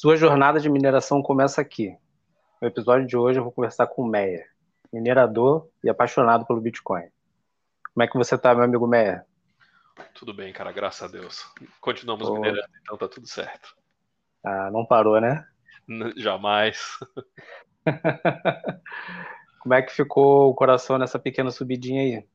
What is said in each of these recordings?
Sua jornada de mineração começa aqui. No episódio de hoje eu vou conversar com o Meyer, minerador e apaixonado pelo Bitcoin. Como é que você tá, meu amigo Meyer? Tudo bem, cara, graças a Deus. Continuamos minerando, então tá tudo certo. Ah, não parou, né? Jamais. Como é que ficou o coração nessa pequena subidinha aí?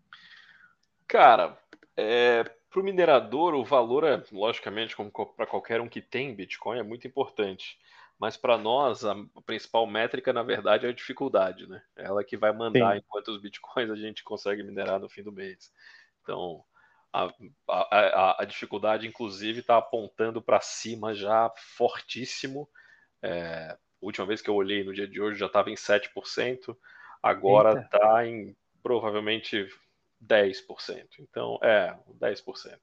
Cara, é, para o minerador, o valor é, logicamente, como para qualquer um que tem Bitcoin, é muito importante. Mas para nós, a principal métrica, na verdade, é a dificuldade, né? É ela que vai mandar Sim. em quantos Bitcoins a gente consegue minerar no fim do mês. Então, a, a, a dificuldade, inclusive, está apontando para cima já fortíssimo. É, a última vez que eu olhei no dia de hoje já estava em 7%, agora está em provavelmente 10%. Então, é, 10%.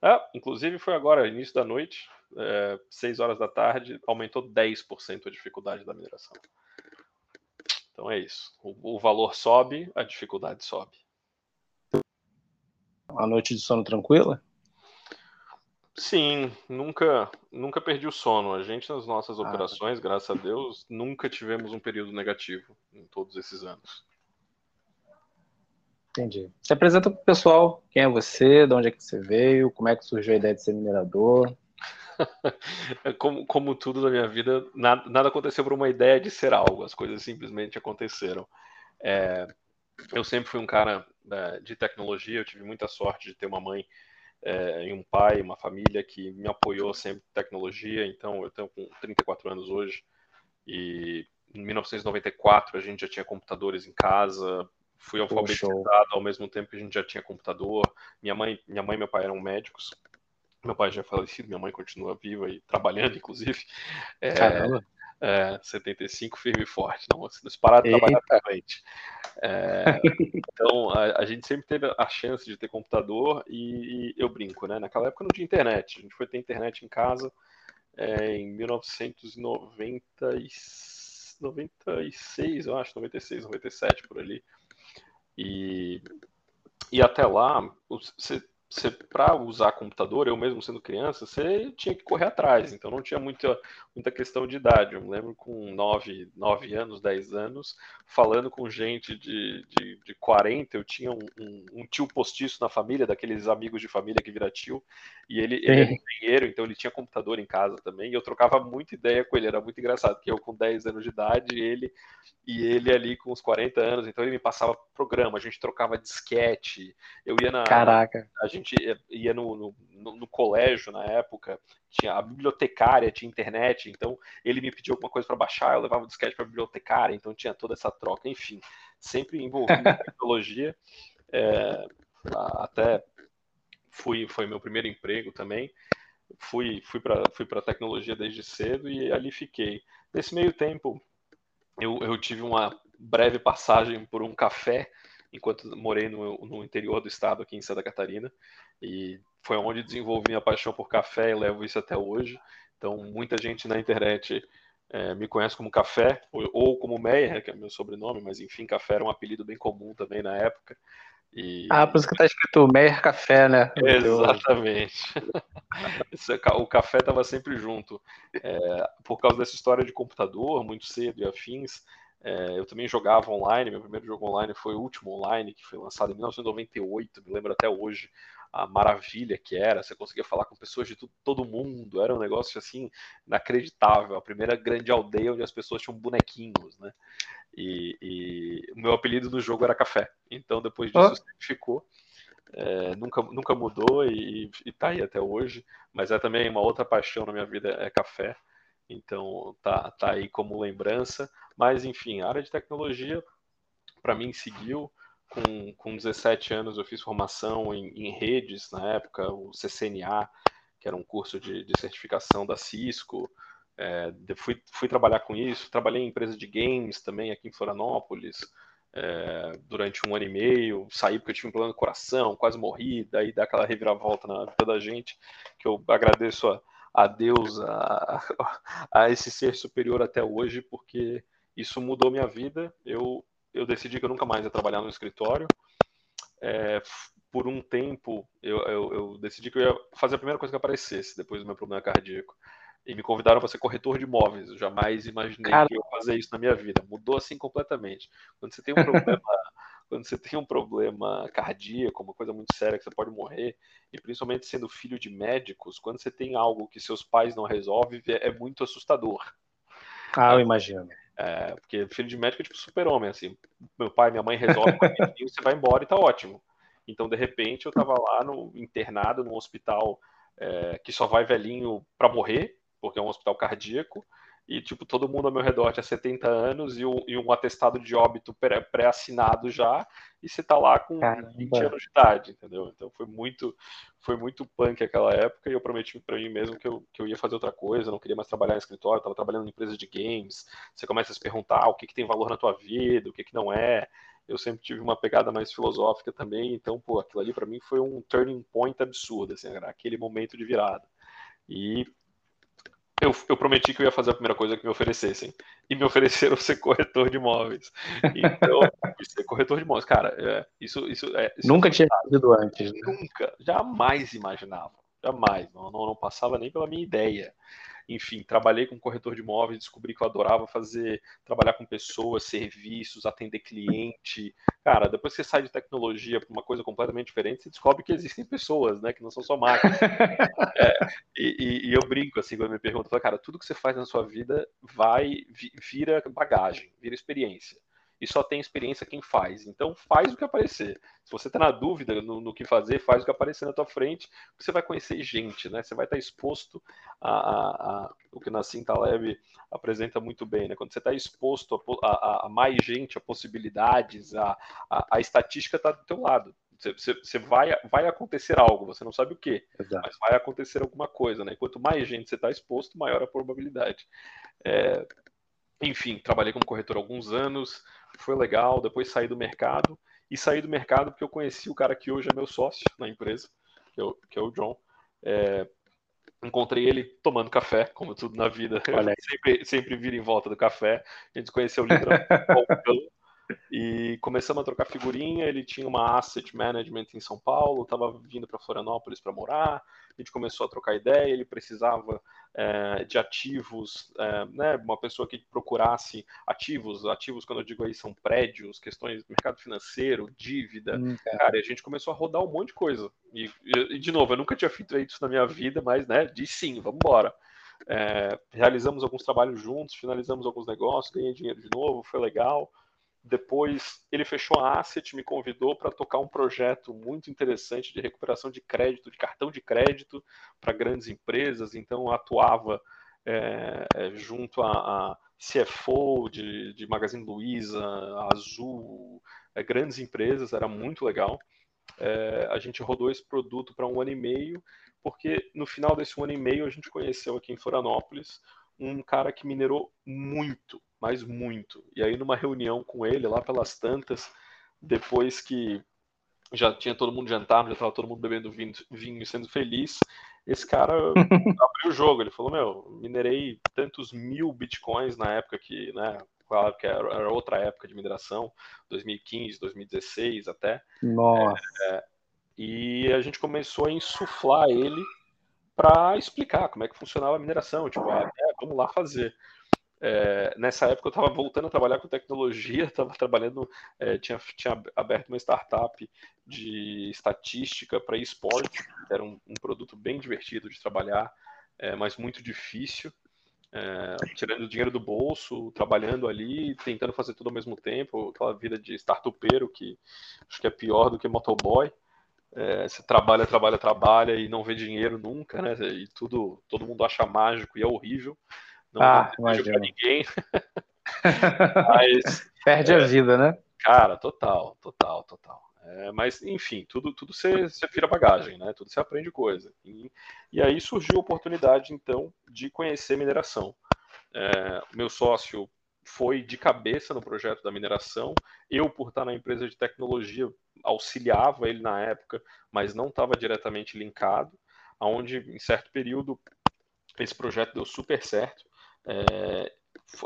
Ah, inclusive foi agora, início da noite, é, 6 horas da tarde, aumentou 10% a dificuldade da mineração. Então é isso. O, o, valor sobe, a dificuldade sobe. Uma noite de sono tranquila? Sim, nunca, nunca perdi o sono. A gente nas nossas ah, operações, graças a Deus, nunca tivemos um período negativo em todos esses anos. Entendi. Se apresenta para o pessoal quem é você, de onde é que você veio, como é que surgiu a ideia de ser minerador. como, como tudo na minha vida, nada, nada, aconteceu por uma ideia de ser algo, as coisas simplesmente aconteceram. É, eu sempre fui um cara é, de tecnologia, eu tive muita sorte de ter uma mãe é, e um pai, uma família que me apoiou sempre em tecnologia, então eu tenho com 34 anos hoje, e em 1994 a gente já tinha computadores em casa, fui alfabetizado ao mesmo tempo que a gente já tinha computador. Minha mãe, minha mãe e meu pai eram médicos. Meu pai já é falecido, minha mãe continua viva e trabalhando, inclusive. É, Caramba. É, 75 firme e forte, não, se parar de trabalhar pra frente. É, então, a, a, gente sempre teve a chance de ter computador e, e, eu brinco, né? Naquela época não tinha internet, a gente foi ter internet em casa é, em 1996, eu acho, 96, 97, por ali. E, e até lá, você para usar computador, eu mesmo sendo criança, você tinha que correr atrás, então não tinha muita, muita questão de idade. Eu me lembro com 9, 9 anos, 10 anos, falando com gente de, de, de 40, eu tinha um, um, um, tio postiço na família, daqueles amigos de família que vira tio, e ele, ele era engenheiro, então ele tinha computador em casa também, e eu trocava muita ideia com ele, era muito engraçado, porque eu com 10 anos de idade, ele e ele ali com uns 40 anos, então ele me passava programa, a gente trocava disquete, eu ia na... Caraca! A gente gente ia no, no, no, colégio na época, tinha a bibliotecária, tinha internet, então ele me pediu alguma coisa para baixar, eu levava o disquete para a bibliotecária, então tinha toda essa troca, enfim, sempre envolvido em tecnologia, é, até fui, foi meu primeiro emprego também, fui, fui para fui a tecnologia desde cedo e ali fiquei. Nesse meio tempo, eu, eu tive uma breve passagem por um café enquanto morei no, no, interior do estado, aqui em Santa Catarina, e foi onde desenvolvi minha paixão por café e levo isso até hoje. Então, muita gente na internet é, me conhece como Café, ou, ou, como Meyer, que é meu sobrenome, mas enfim, Café era um apelido bem comum também na época. E... Ah, por isso que tá escrito Meyer Café, né? Exatamente. o café estava sempre junto. É, por causa dessa história de computador, muito cedo e afins, é, eu também jogava online, meu primeiro jogo online foi o último online, que foi lançado em 1998, me lembro até hoje a maravilha que era, você conseguia falar com pessoas de tudo, todo mundo, era um negócio assim inacreditável, a primeira grande aldeia onde as pessoas tinham bonequinhos, né? E, e o meu apelido no jogo era Café, então depois disso oh. ficou. É, nunca, nunca mudou e, e tá aí até hoje, mas é também uma outra paixão na minha vida, é café. Então tá, tá aí como lembrança. Mas enfim, a área de tecnologia para mim seguiu. Com, com 17 anos eu fiz formação em, em redes na época, o CCNA, que era um curso de, de certificação da Cisco. É, fui, fui trabalhar com isso, trabalhei em empresa de games também aqui em Florianópolis. É, durante um ano e meio, saí porque eu tive um problema no coração, quase morri, daí dá aquela reviravolta na vida da gente, que eu agradeço a, a Deus, a, a esse ser superior até hoje, porque isso mudou minha vida. Eu, eu decidi que eu nunca mais ia trabalhar no escritório. É, por um tempo, eu, eu, eu, decidi que eu ia fazer a primeira coisa que aparecesse depois do meu problema cardíaco. e me convidaram para ser corretor de imóveis. Eu jamais imaginei Cara... que eu ia fazer isso na minha vida. Mudou assim completamente. Quando você tem um problema, quando você tem um problema cardíaco, uma coisa muito séria que você pode morrer, e principalmente sendo filho de médicos, quando você tem algo que seus pais não resolvem, é, é muito assustador. Ah, eu imagino. É, porque filho de médico é tipo super-homem, assim. Meu pai, minha mãe resolve, você vai embora e tá ótimo. Então, de repente, eu estava lá no internado num hospital é, que só vai velhinho para morrer, porque é um hospital cardíaco, e tipo todo mundo ao meu redor tinha 70 anos e um, e um atestado de óbito pré-assinado já, e você tá lá com Caramba. 20 anos de idade, entendeu? Então foi muito foi muito punk aquela época e eu prometi para mim mesmo que eu, que eu ia fazer outra coisa, não queria mais trabalhar em escritório, estava trabalhando em empresa de games. Você começa a se perguntar o que, que tem valor na tua vida, o que, que não é eu sempre tive uma pegada mais filosófica também, então, pô, aquilo ali para mim foi um turning point absurdo, assim, aquele momento de virada. E eu, eu, prometi que eu ia fazer a primeira coisa que me oferecessem. E me ofereceram ser corretor de imóveis. Então, ser corretor de imóveis, cara, é, isso, isso, é, isso Nunca é tinha sido antes. Né? Nunca, jamais imaginava. Jamais, não, não, não passava nem pela minha ideia enfim, trabalhei com corretor de imóveis, descobri que eu adorava fazer, trabalhar com pessoas, serviços, atender cliente. Cara, depois que você sai de tecnologia para uma coisa completamente diferente, você descobre que existem pessoas, né, que não são só máquinas. é, e, e, eu brinco assim quando me perguntam, cara, tudo que você faz na sua vida vai vira bagagem, vira experiência e só tem experiência quem faz. Então faz o que aparecer. Se você está na dúvida no, no, que fazer, faz o que aparecer na tua frente, você vai conhecer gente, né? Você vai estar tá exposto a, a, a, o que Nassim Taleb apresenta muito bem, né? Quando você está exposto a, a, mais gente, a possibilidades, a, a, estatística está do teu lado. Você, você, vai, vai acontecer algo, você não sabe o que, mas vai acontecer alguma coisa, né? Quanto mais gente você está exposto, maior a probabilidade. É, enfim, trabalhei como corretor há alguns anos, foi legal, depois saí do mercado, e saí do mercado porque eu conheci o cara que hoje é meu sócio na empresa, que é o, que é o John. É, encontrei ele tomando café, como tudo na vida. sempre, sempre vira em volta do café. A gente conheceu o Balcão, e começamos a trocar figurinha. Ele tinha uma asset management em São Paulo, estava vindo para Florianópolis para morar a gente começou a trocar ideia, ele precisava é, de ativos, é, né, uma pessoa que procurasse ativos, ativos quando eu digo aí são prédios, questões do mercado financeiro, dívida, hum, cara, e a gente começou a rodar um monte de coisa, e, e, de novo, eu nunca tinha feito isso na minha vida, mas, né, disse sim, vamos embora. É, realizamos alguns trabalhos juntos, finalizamos alguns negócios, ganhei dinheiro de novo, foi legal. Depois ele fechou a Asset, me convidou para tocar um projeto muito interessante de recuperação de crédito, de cartão de crédito para grandes empresas. Então atuava é, é junto a, a CFO de, de, Magazine Luiza, Azul, é, grandes empresas, era muito legal. É, a gente rodou esse produto para um ano e meio, porque no final desse ano e meio a gente conheceu aqui em Florianópolis um cara que minerou muito, mas muito. E aí, numa reunião com ele, lá pelas tantas, depois que já tinha todo mundo jantado, já estava todo mundo bebendo vinho, vinho e sendo feliz, esse cara abriu o jogo. Ele falou: Meu, minerei tantos mil bitcoins na época que, né? Claro que era, era outra época de mineração, 2015, 2016 até. Nossa. É, e a gente começou a insuflar ele para explicar como é que funcionava a mineração. Tipo, é, vamos lá fazer. É, nessa época eu estava voltando a trabalhar com tecnologia, estava trabalhando, é, tinha, tinha aberto uma startup de estatística para esporte, era um, um, produto bem divertido de trabalhar, é, mas muito difícil, é, tirando dinheiro do bolso, trabalhando ali, tentando fazer tudo ao mesmo tempo, aquela vida de startupeiro que acho que é pior do que motoboy. É, você trabalha, trabalha, trabalha e não vê dinheiro nunca, né? E tudo, todo mundo acha mágico e é horrível. Não ah, desejo pra ninguém. mas, Perde é, a vida, né? Cara, total, total, total. É, mas, enfim, tudo, tudo você, você vira bagagem, né? Tudo você aprende coisa. E, e aí surgiu a oportunidade, então, de conhecer mineração. É, meu sócio foi de cabeça no projeto da mineração. Eu, por estar na empresa de tecnologia, auxiliava ele na época, mas não estava diretamente linkado. Onde, em certo período, esse projeto deu super certo é,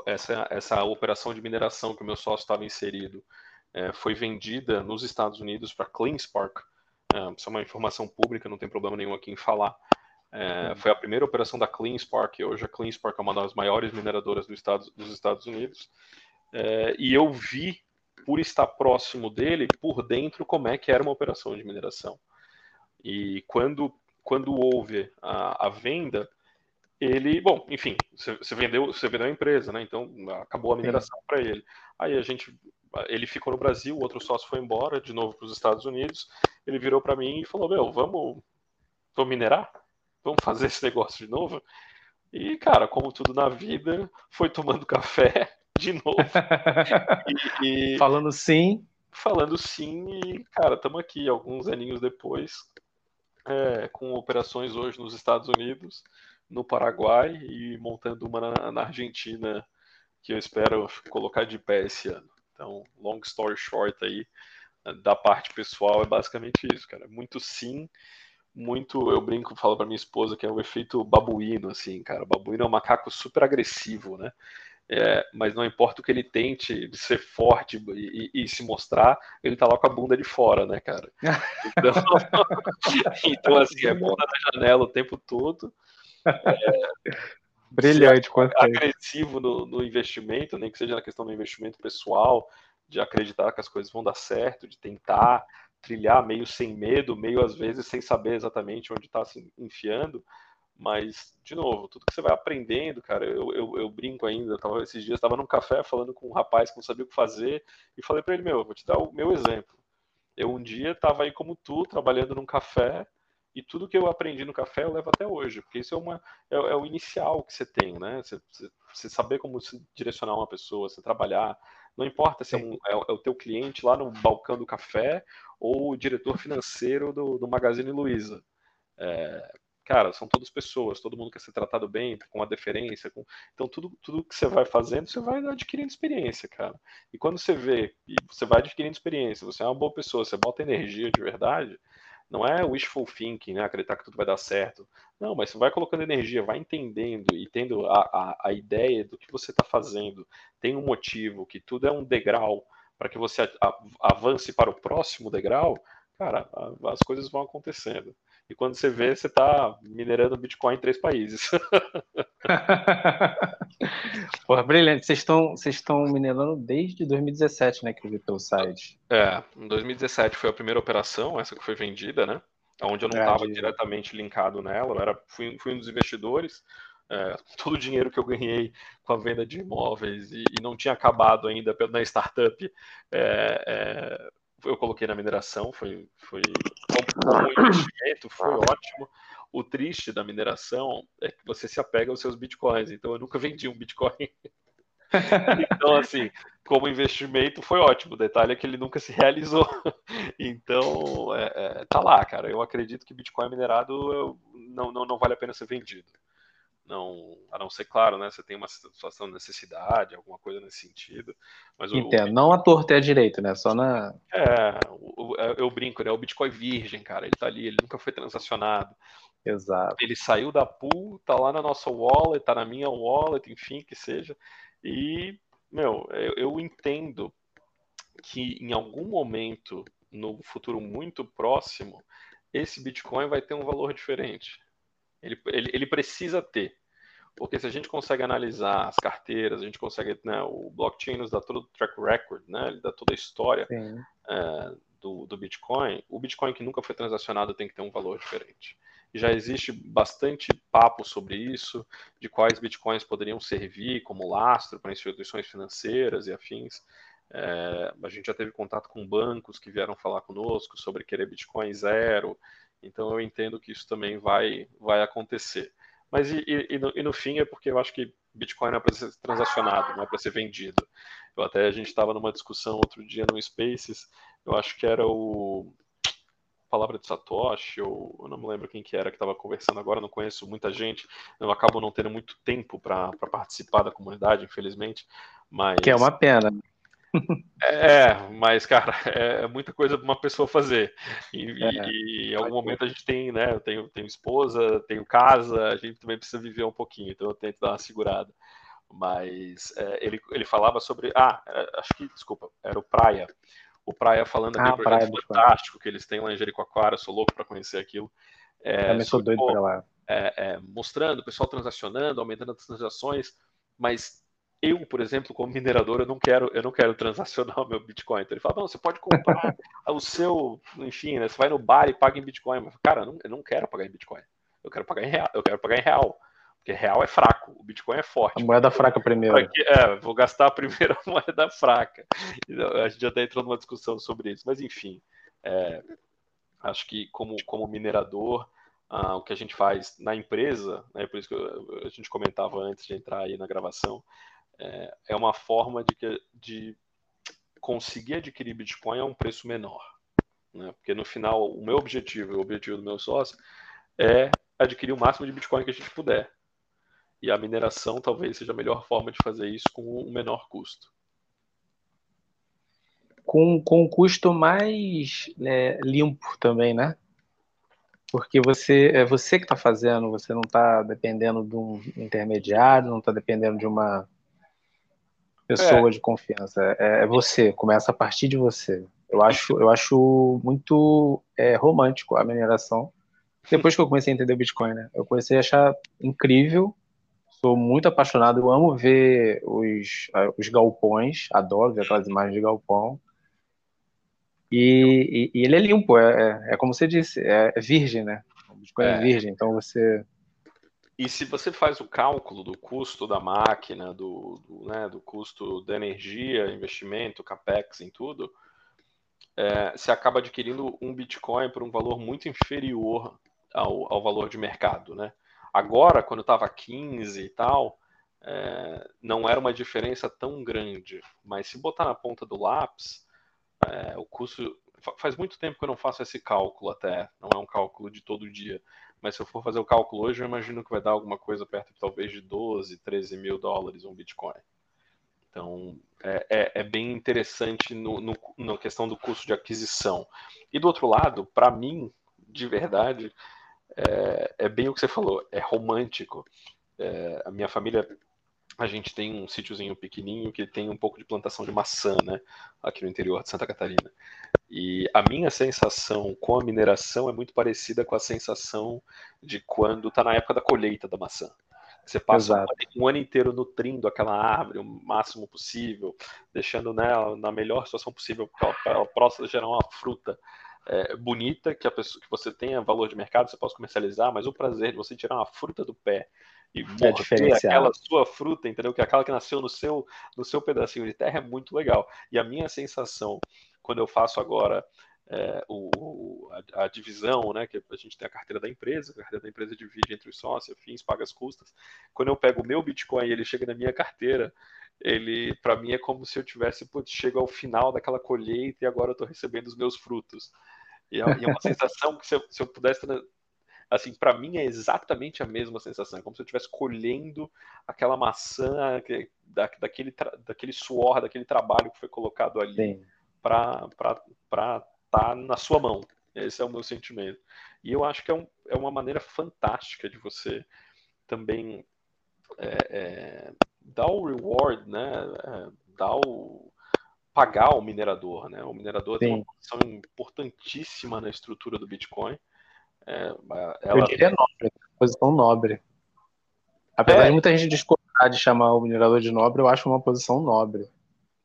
essa, essa operação de mineração que o meu sócio estava inserido é, foi vendida nos Estados Unidos para CleanSpark. É, isso é uma informação pública, não tem problema nenhum aqui em falar. É, foi a primeira operação da CleanSpark, hoje a CleanSpark é uma das maiores mineradoras do estado, dos Estados Unidos, é, e eu vi, por estar próximo dele, por dentro, como é que era uma operação de mineração. E quando, quando houve a, a venda, ele, bom, enfim, você vendeu, você vendeu a empresa, né? Então acabou a mineração para ele. Aí a gente, ele ficou no Brasil, o outro sócio foi embora de novo para os Estados Unidos. Ele virou para mim e falou: "Meu, vamos, vamos minerar? Vamos fazer esse negócio de novo?" E cara, como tudo na vida, foi tomando café de novo. e, e, falando sim, falando sim e cara, estamos aqui alguns aninhos depois, é, com operações hoje nos Estados Unidos no Paraguai e montando uma na, na, Argentina que eu espero colocar de pé esse ano. Então, long story short aí, da parte pessoal é basicamente isso, cara. Muito sim, muito, eu brinco, falo para minha esposa que é o efeito babuíno, assim, cara. O babuíno é um macaco super agressivo, né? É, mas não importa o que ele tente de ser forte e, e, e, se mostrar, ele tá lá com a bunda de fora, né, cara? Então, então assim, é bom na janela o tempo todo. É, Brilhante, quanto agressivo no, no, investimento, nem que seja na questão do investimento pessoal, de acreditar que as coisas vão dar certo, de tentar trilhar meio sem medo, meio às vezes sem saber exatamente onde está se enfiando. Mas, de novo, tudo que você vai aprendendo, cara, eu, eu, eu brinco ainda. Tava, esses dias estava num café falando com um rapaz que não sabia o que fazer e falei para ele: Meu, vou te dar o meu exemplo. Eu um dia estava aí como tu, trabalhando num café, e tudo que eu aprendi no café eu levo até hoje, porque isso é, uma, é, é o inicial que você tem, né? Você, você, saber como se direcionar uma pessoa, você trabalhar. Não importa se é, um, é, é, o teu cliente lá no balcão do café ou o diretor financeiro do, do Magazine Luiza. É, cara, são todas pessoas, todo mundo quer ser tratado bem, com a deferência. Com... Então, tudo, tudo que você vai fazendo, você vai adquirindo experiência, cara. E quando você vê, e você vai adquirindo experiência, você é uma boa pessoa, você bota energia de verdade, não é wishful thinking, né? Acreditar que tudo vai dar certo. Não, mas você vai colocando energia, vai entendendo e tendo a, a, a ideia do que você está fazendo, tem um motivo, que tudo é um degrau para que você avance para o próximo degrau, cara, as coisas vão acontecendo. E quando você vê, você está minerando Bitcoin em três países. Porra, brilhante. Vocês estão, vocês estão minerando desde 2017, né, que eu vi pelo site. É, em 2017 foi a primeira operação, essa que foi vendida, né? Onde eu não estava é, diretamente linkado nela, eu era, fui, fui um dos investidores. É, todo o dinheiro que eu ganhei com a venda de imóveis e, e não tinha acabado ainda na startup, é, é eu coloquei na mineração, foi, foi um investimento, foi ótimo. O triste da mineração é que você se apega aos seus bitcoins, então eu nunca vendi um bitcoin. então, assim, como investimento foi ótimo. O detalhe é que ele nunca se realizou. Então, é, é, tá lá, cara. Eu acredito que Bitcoin minerado não, não, não vale a pena ser vendido não, a não ser claro, né? Você tem uma situação de necessidade, alguma coisa nesse sentido. Mas Entendo, o, não a torta é a direito, né? Só na. É, o, o, é, eu brinco, né? O Bitcoin virgem, cara, ele tá ali, ele nunca foi transacionado. Exato. Ele saiu da pool, tá lá na nossa wallet, tá na minha wallet, enfim, que seja. E, meu, eu, eu entendo que em algum momento, no futuro muito próximo, esse Bitcoin vai ter um valor diferente ele, ele, ele precisa ter. Porque se a gente consegue analisar as carteiras, a gente consegue, né, o blockchain nos dá todo o track record, né, ele dá toda a história é, do, do Bitcoin, o Bitcoin que nunca foi transacionado tem que ter um valor diferente. Já existe bastante papo sobre isso, de quais Bitcoins poderiam servir como lastro para instituições financeiras e afins. É, a gente já teve contato com bancos que vieram falar conosco sobre querer Bitcoin zero, então eu entendo que isso também vai, vai acontecer. Mas e, e, no, e no fim é porque eu acho que Bitcoin não é para ser transacionado, não é para ser vendido. Eu até a gente estava numa discussão outro dia no Spaces, eu acho que era o palavra de Satoshi, ou eu não me lembro quem que era que estava conversando agora, não conheço muita gente, eu acabo não tendo muito tempo para participar da comunidade, infelizmente. Mas... Que é uma pena. É, mas, cara, é muita coisa para uma pessoa fazer. E, é, e, em algum momento a gente tem, né? Eu tenho, tenho esposa, tenho casa, a gente também precisa viver um pouquinho, então eu tento dar uma segurada. Mas é, ele, ele falava sobre. Ah, é, acho que, desculpa, era o Praia. O Praia falando aquele ah, projeto fantástico que eles têm lá em Jericoacoara, eu sou louco para conhecer aquilo. É, Também sou doido para lá. é, é, mostrando o pessoal transacionando, aumentando as transações, mas eu, por exemplo, como minerador, eu não quero, eu não quero transacionar o meu Bitcoin. Então ele fala, não, você pode comprar o seu, enfim, né, você vai no bar e paga em Bitcoin. Mas, cara, eu não, eu não quero pagar em Bitcoin. Eu quero pagar em real, eu quero pagar em real. Porque real é fraco, o Bitcoin é forte. A moeda fraca primeiro. é, vou gastar a primeira moeda fraca. A gente já está entrando numa discussão sobre isso. Mas, enfim, é, acho que como, como minerador, ah, o que a gente faz na empresa, né, por isso que eu, a gente comentava antes de entrar aí na gravação, é, é uma forma de, de conseguir adquirir Bitcoin a um preço menor. Né? Porque no final, o meu objetivo o objetivo do meu sócio é adquirir o máximo de Bitcoin que a gente puder. E a mineração talvez seja a melhor forma de fazer isso com um menor custo. Com, com um custo mais é, limpo também, né? Porque você é você que está fazendo, você não está dependendo de um intermediário, não está dependendo de uma pessoa é. de confiança. É, é, você, começa a partir de você. Eu acho, eu acho muito é, romântico a mineração. Depois que eu comecei a entender o Bitcoin, né? Eu comecei a achar incrível sou muito apaixonado, eu amo ver os, os galpões, adoro ver aquelas imagens de galpão. E, e, e ele é limpo, é, é, é, como você disse, é, virgem, né? O Bitcoin é. é virgem, então você. E se você faz o cálculo do custo da máquina, do, do, né, do custo da energia, investimento, capex em tudo, é, você acaba adquirindo um Bitcoin por um valor muito inferior ao, ao valor de mercado, né? Agora, quando estava 15 e tal, é, não era uma diferença tão grande. Mas se botar na ponta do lápis, é, o custo. Faz muito tempo que eu não faço esse cálculo até. Não é um cálculo de todo dia. Mas se eu for fazer o cálculo hoje, eu imagino que vai dar alguma coisa perto talvez de 12, 13 mil dólares um Bitcoin. Então, é, é, é bem interessante no, no, na questão do custo de aquisição. E do outro lado, para mim, de verdade, é, é, bem o que você falou, é romântico. É, a minha família, a gente tem um sítiozinho pequenininho que tem um pouco de plantação de maçã, né, aqui no interior de Santa Catarina. E a minha sensação com a mineração é muito parecida com a sensação de quando está na época da colheita da maçã. Você passa um, um ano inteiro nutrindo aquela árvore o máximo possível, deixando nela na melhor situação possível para ela possa gerar uma fruta é, bonita, que, a pessoa, que você tenha valor de mercado, você possa comercializar, mas o prazer de você tirar uma fruta do pé e é morder aquela sua fruta, entendeu? Que é aquela que nasceu no seu, no seu pedacinho de terra é muito legal. E a minha sensação, quando eu faço agora é, o, a, a, divisão, né, que a gente tem a carteira da empresa, a carteira da empresa divide entre os sócios, fins, paga as custas. Quando eu pego o meu Bitcoin e ele chega na minha carteira, ele para mim é como se eu tivesse putz, chego ao final daquela colheita e agora eu estou recebendo os meus frutos. E é, e é uma sensação que se eu, se eu pudesse assim, para mim é exatamente a mesma sensação, é como se eu estivesse colhendo aquela maçã da, daquele, daquele suor, daquele trabalho que foi colocado ali para estar tá na sua mão. Esse é o meu sentimento. E eu acho que é, um, é uma maneira fantástica de você também é, é, dar o reward, né? É, dar o, pagar o minerador, né? O minerador Sim. tem uma posição importantíssima na estrutura do Bitcoin. É, ela... Eu diria nobre, posição nobre. Apesar é. de muita gente discordar de chamar o minerador de nobre, eu acho uma posição nobre.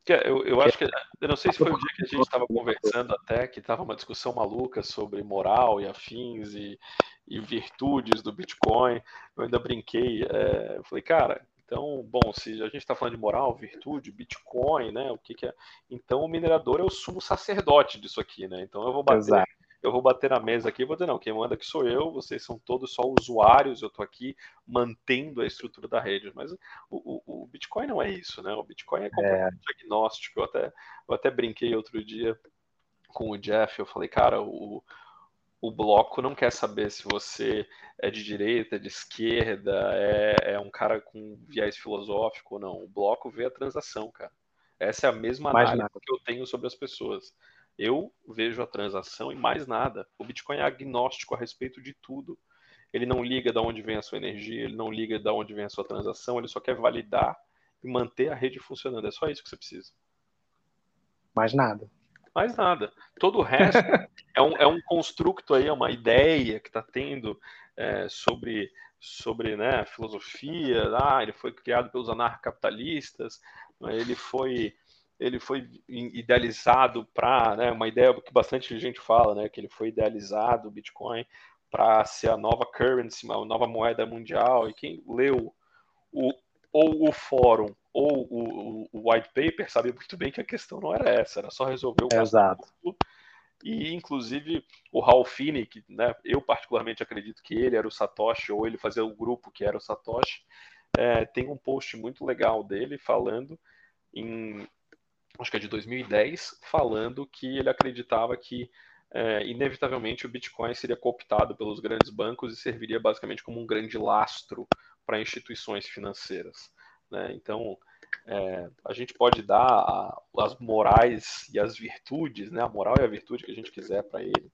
Eu, eu acho que. Eu não sei se foi o dia que a gente estava conversando até, que estava uma discussão maluca sobre moral e afins e, e virtudes do Bitcoin. Eu ainda brinquei. É, eu falei, cara, então, bom, se a gente está falando de moral, virtude, Bitcoin, né? O que, que é? Então, o minerador é o sumo sacerdote disso aqui, né? Então, eu vou bater, Exato. Eu vou bater na mesa aqui e vou dizer, não, quem manda aqui sou eu, vocês são todos só usuários, eu estou aqui mantendo a estrutura da rede. Mas o, o, o, Bitcoin não é isso, né? O Bitcoin é completamente é. agnóstico. Eu até, eu até brinquei outro dia com o Jeff, eu falei, cara, o, o bloco não quer saber se você é de direita, de esquerda, é, é um cara com viés filosófico ou não. O bloco vê a transação, cara. Essa é a mesma mais análise nada. que eu tenho sobre as pessoas. Eu vejo a transação e mais nada. O Bitcoin é agnóstico a respeito de tudo. Ele não liga de onde vem a sua energia, ele não liga de onde vem a sua transação, ele só quer validar e manter a rede funcionando. É só isso que você precisa. Mais nada. Mais nada. Todo o resto é, um, é um construto aí, é uma ideia que está tendo é, sobre, sobre né, filosofia. Ah, ele foi criado pelos anarcapitalistas, ele foi ele foi idealizado para, né, uma ideia que bastante gente fala, né, que ele foi idealizado, o Bitcoin, para ser a nova currency, a nova moeda mundial. E quem leu o, ou o fórum ou o, o, white paper sabe muito bem que a questão não era essa, era só resolver o Exato. E, inclusive, o Ralph Finney, que né, eu particularmente acredito que ele era o Satoshi, ou ele fazia o grupo que era o Satoshi, é, tem um post muito legal dele falando em acho que é de 2010, falando que ele acreditava que é, inevitavelmente o Bitcoin seria cooptado pelos grandes bancos e serviria basicamente como um grande lastro para instituições financeiras. Né? Então, é, a gente pode dar a, as morais e as virtudes, né? a moral e a virtude que a gente quiser para ele.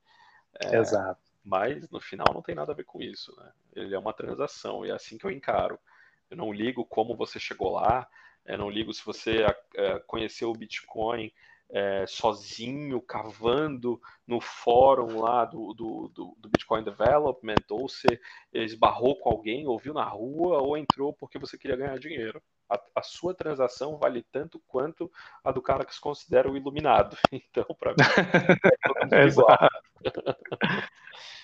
É, Exato. Mas no final não tem nada a ver com isso. Né? Ele é uma transação e é assim que eu encaro. Eu não ligo como você chegou lá, eu não ligo se você é, conheceu o Bitcoin é, sozinho, cavando no fórum lá do, do, do, do, Bitcoin Development, ou se esbarrou com alguém, ouviu na rua, ou entrou porque você queria ganhar dinheiro. A, a sua transação vale tanto quanto a do cara que se considera o iluminado. Então, para mim, é Exato.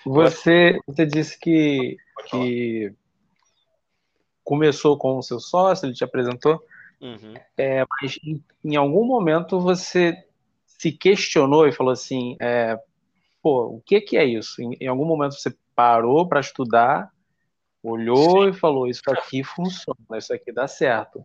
você, você disse que, que começou com o seu sócio, ele te apresentou. Uhum. É, mas em, em, algum momento você se questionou e falou assim: é, pô, o que, que é isso? Em, em algum momento você parou para estudar, olhou Sim. e falou: isso aqui funciona, isso aqui dá certo.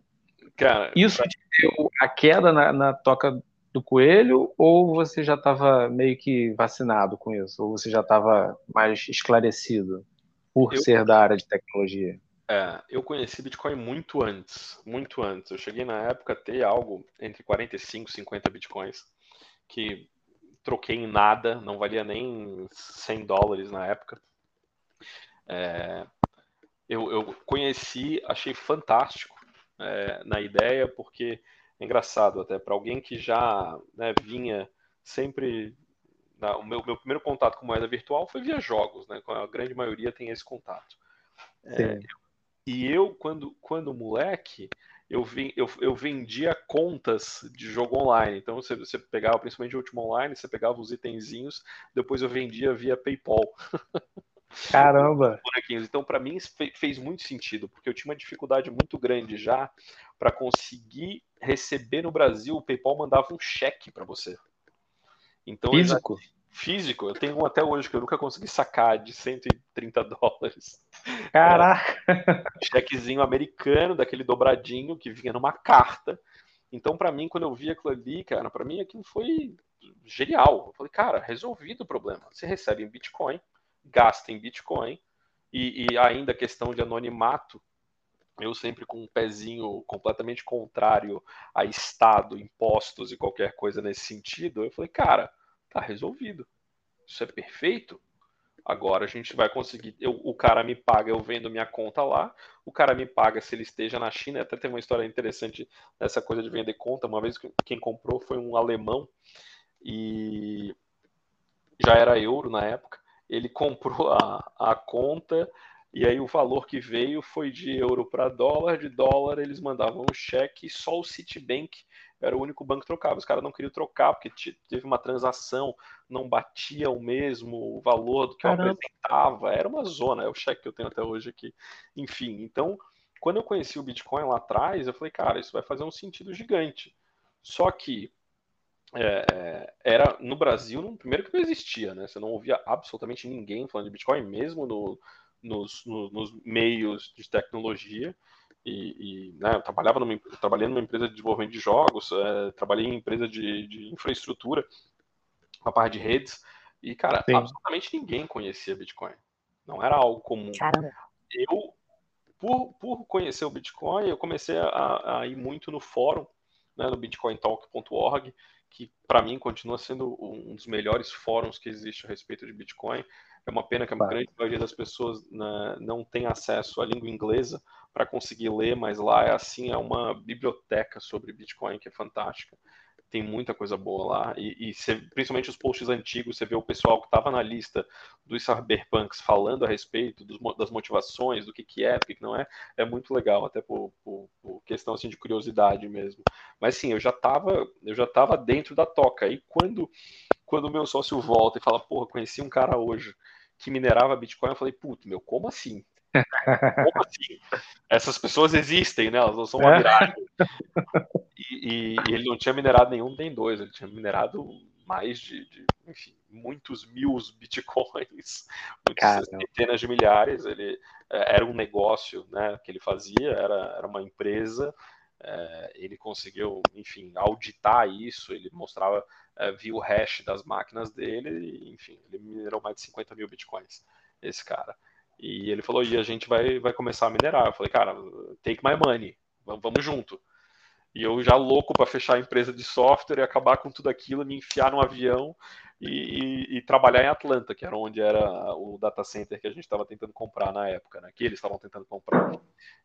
Cara, isso te deu a queda na, na toca do coelho ou você já estava meio que vacinado com isso? Ou você já estava mais esclarecido por eu, ser da área de tecnologia? É, eu conheci Bitcoin muito antes, muito antes. Eu cheguei na época a ter algo entre 45 e 50 Bitcoins, que troquei em nada, não valia nem 100 dólares na época. É, eu, eu, conheci, achei fantástico é, na ideia, porque é engraçado até, para alguém que já né, vinha sempre. O meu, meu primeiro contato com moeda virtual foi via jogos, né? A grande maioria tem esse contato. É, e eu, quando, quando moleque, eu, vi, eu, eu vendia contas de jogo online. Então você, você pegava, principalmente o último online, você pegava os itenzinhos, depois eu vendia via PayPal. Caramba! Então, para mim, fez muito sentido, porque eu tinha uma dificuldade muito grande já para conseguir receber no Brasil. O PayPal mandava um cheque para você. Então, Físico? Já, físico. Eu tenho um até hoje que eu nunca consegui sacar de 130 dólares. Caraca! chequezinho americano, daquele dobradinho que vinha numa carta. Então, para mim, quando eu vi aquilo ali, cara, para mim aquilo foi genial. Eu falei, cara, resolvido o problema. Você recebe em Bitcoin, gasta em Bitcoin, e, e ainda a questão de anonimato, eu sempre com um pezinho completamente contrário a Estado, impostos e qualquer coisa nesse sentido, eu falei, cara, Tá resolvido. Isso é perfeito. Agora a gente vai conseguir. Eu, o cara me paga, eu vendo minha conta lá. O cara me paga se ele esteja na China. Até tem uma história interessante nessa coisa de vender conta. Uma vez que quem comprou foi um alemão e já era euro na época. Ele comprou a, a conta e aí o valor que veio foi de euro para dólar. De dólar eles mandavam um cheque e só o Citibank era o único banco que trocava. Os caras não queriam trocar porque teve uma transação, não batia o mesmo valor do que Caramba. eu apresentava. Era uma zona, é o cheque que eu tenho até hoje aqui. Enfim, então, quando eu conheci o Bitcoin lá atrás, eu falei, cara, isso vai fazer um sentido gigante. Só que é, é era no Brasil, no, primeiro que não existia, né? Você não ouvia absolutamente ninguém falando de Bitcoin, mesmo no, nos, no, nos meios de tecnologia e, e né, eu trabalhava numa, eu trabalhei numa empresa de desenvolvimento de jogos, é, trabalhei em empresa de, de infraestrutura, uma parte de redes, e, cara, Sim. absolutamente ninguém conhecia Bitcoin. Não era algo comum. Caramba. Eu, por, por conhecer o Bitcoin, eu comecei a, a ir muito no fórum, né, no bitcointalk.org, que para mim continua sendo um dos melhores fóruns que existe a respeito de Bitcoin. É uma pena que a grande maioria das pessoas né, não tem acesso à língua inglesa para conseguir ler, mas lá é assim, é uma biblioteca sobre Bitcoin que é fantástica. tem muita coisa boa lá. E, e você, principalmente os posts antigos, você vê o pessoal que estava na lista dos cyberpunks falando a respeito dos, das motivações, do que, que é, do que, que não é. É muito legal, até por, por, por, questão assim, de curiosidade mesmo. Mas sim, eu já estava eu já tava dentro da toca. E quando quando o meu sócio volta e fala, porra, conheci um cara hoje que minerava Bitcoin, eu falei, puto, meu, como assim? Como assim? Essas pessoas existem, né? Elas não são uma é. miragem. E, e, ele não tinha minerado nenhum, nem dois. Ele tinha minerado mais de, de enfim, muitos mil bitcoins, muitas centenas de milhares. Ele é, era um negócio, né? Que ele fazia, era, era uma empresa. É, ele conseguiu, enfim, auditar isso. Ele mostrava, é, viu o hash das máquinas dele. E, enfim, ele minerou mais de 50 mil bitcoins. Esse cara. E ele falou, e a gente vai, vai começar a minerar. Eu falei, cara, take my money, vamos junto. E eu já louco para fechar a empresa de software e acabar com tudo aquilo, me enfiar num avião e, e, e trabalhar em Atlanta, que era onde era o data center que a gente estava tentando comprar na época, né? que eles estavam tentando comprar.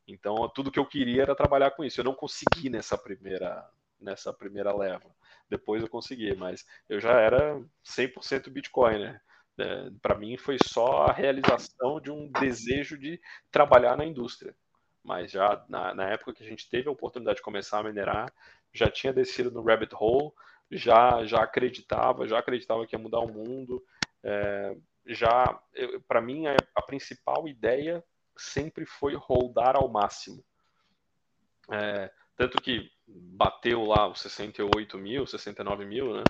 Então, tudo que eu queria era trabalhar com isso. Eu não consegui nessa primeira, nessa primeira leva. Depois eu consegui, mas eu já era 100% Bitcoin, né? É, para mim foi só a realização de um desejo de trabalhar na indústria. Mas já na, na, época que a gente teve a oportunidade de começar a minerar, já tinha descido no rabbit hole, já já acreditava, já acreditava que ia mudar o mundo. É, já, para mim, a, a, principal ideia sempre foi holdar ao máximo. É, tanto que bateu lá os 68 mil, 69 mil, né?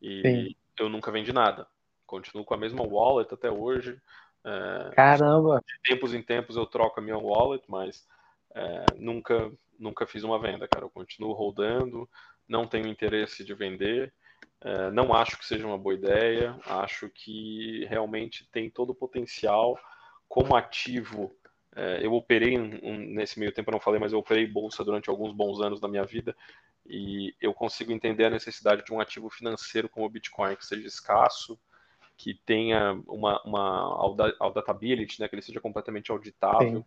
E Sim. eu nunca vendi nada. Continuo com a mesma wallet até hoje. É, Caramba! De tempos em tempos eu troco a minha wallet, mas é, nunca, nunca fiz uma venda, cara. Eu continuo rodando, não tenho interesse de vender. É, não acho que seja uma boa ideia. Acho que realmente tem todo o potencial como ativo. É, eu operei um, nesse meio tempo, eu não falei, mas eu operei bolsa durante alguns bons anos da minha vida e eu consigo entender a necessidade de um ativo financeiro como o Bitcoin que seja escasso, que tenha uma, uma auditability, né, que ele seja completamente auditável.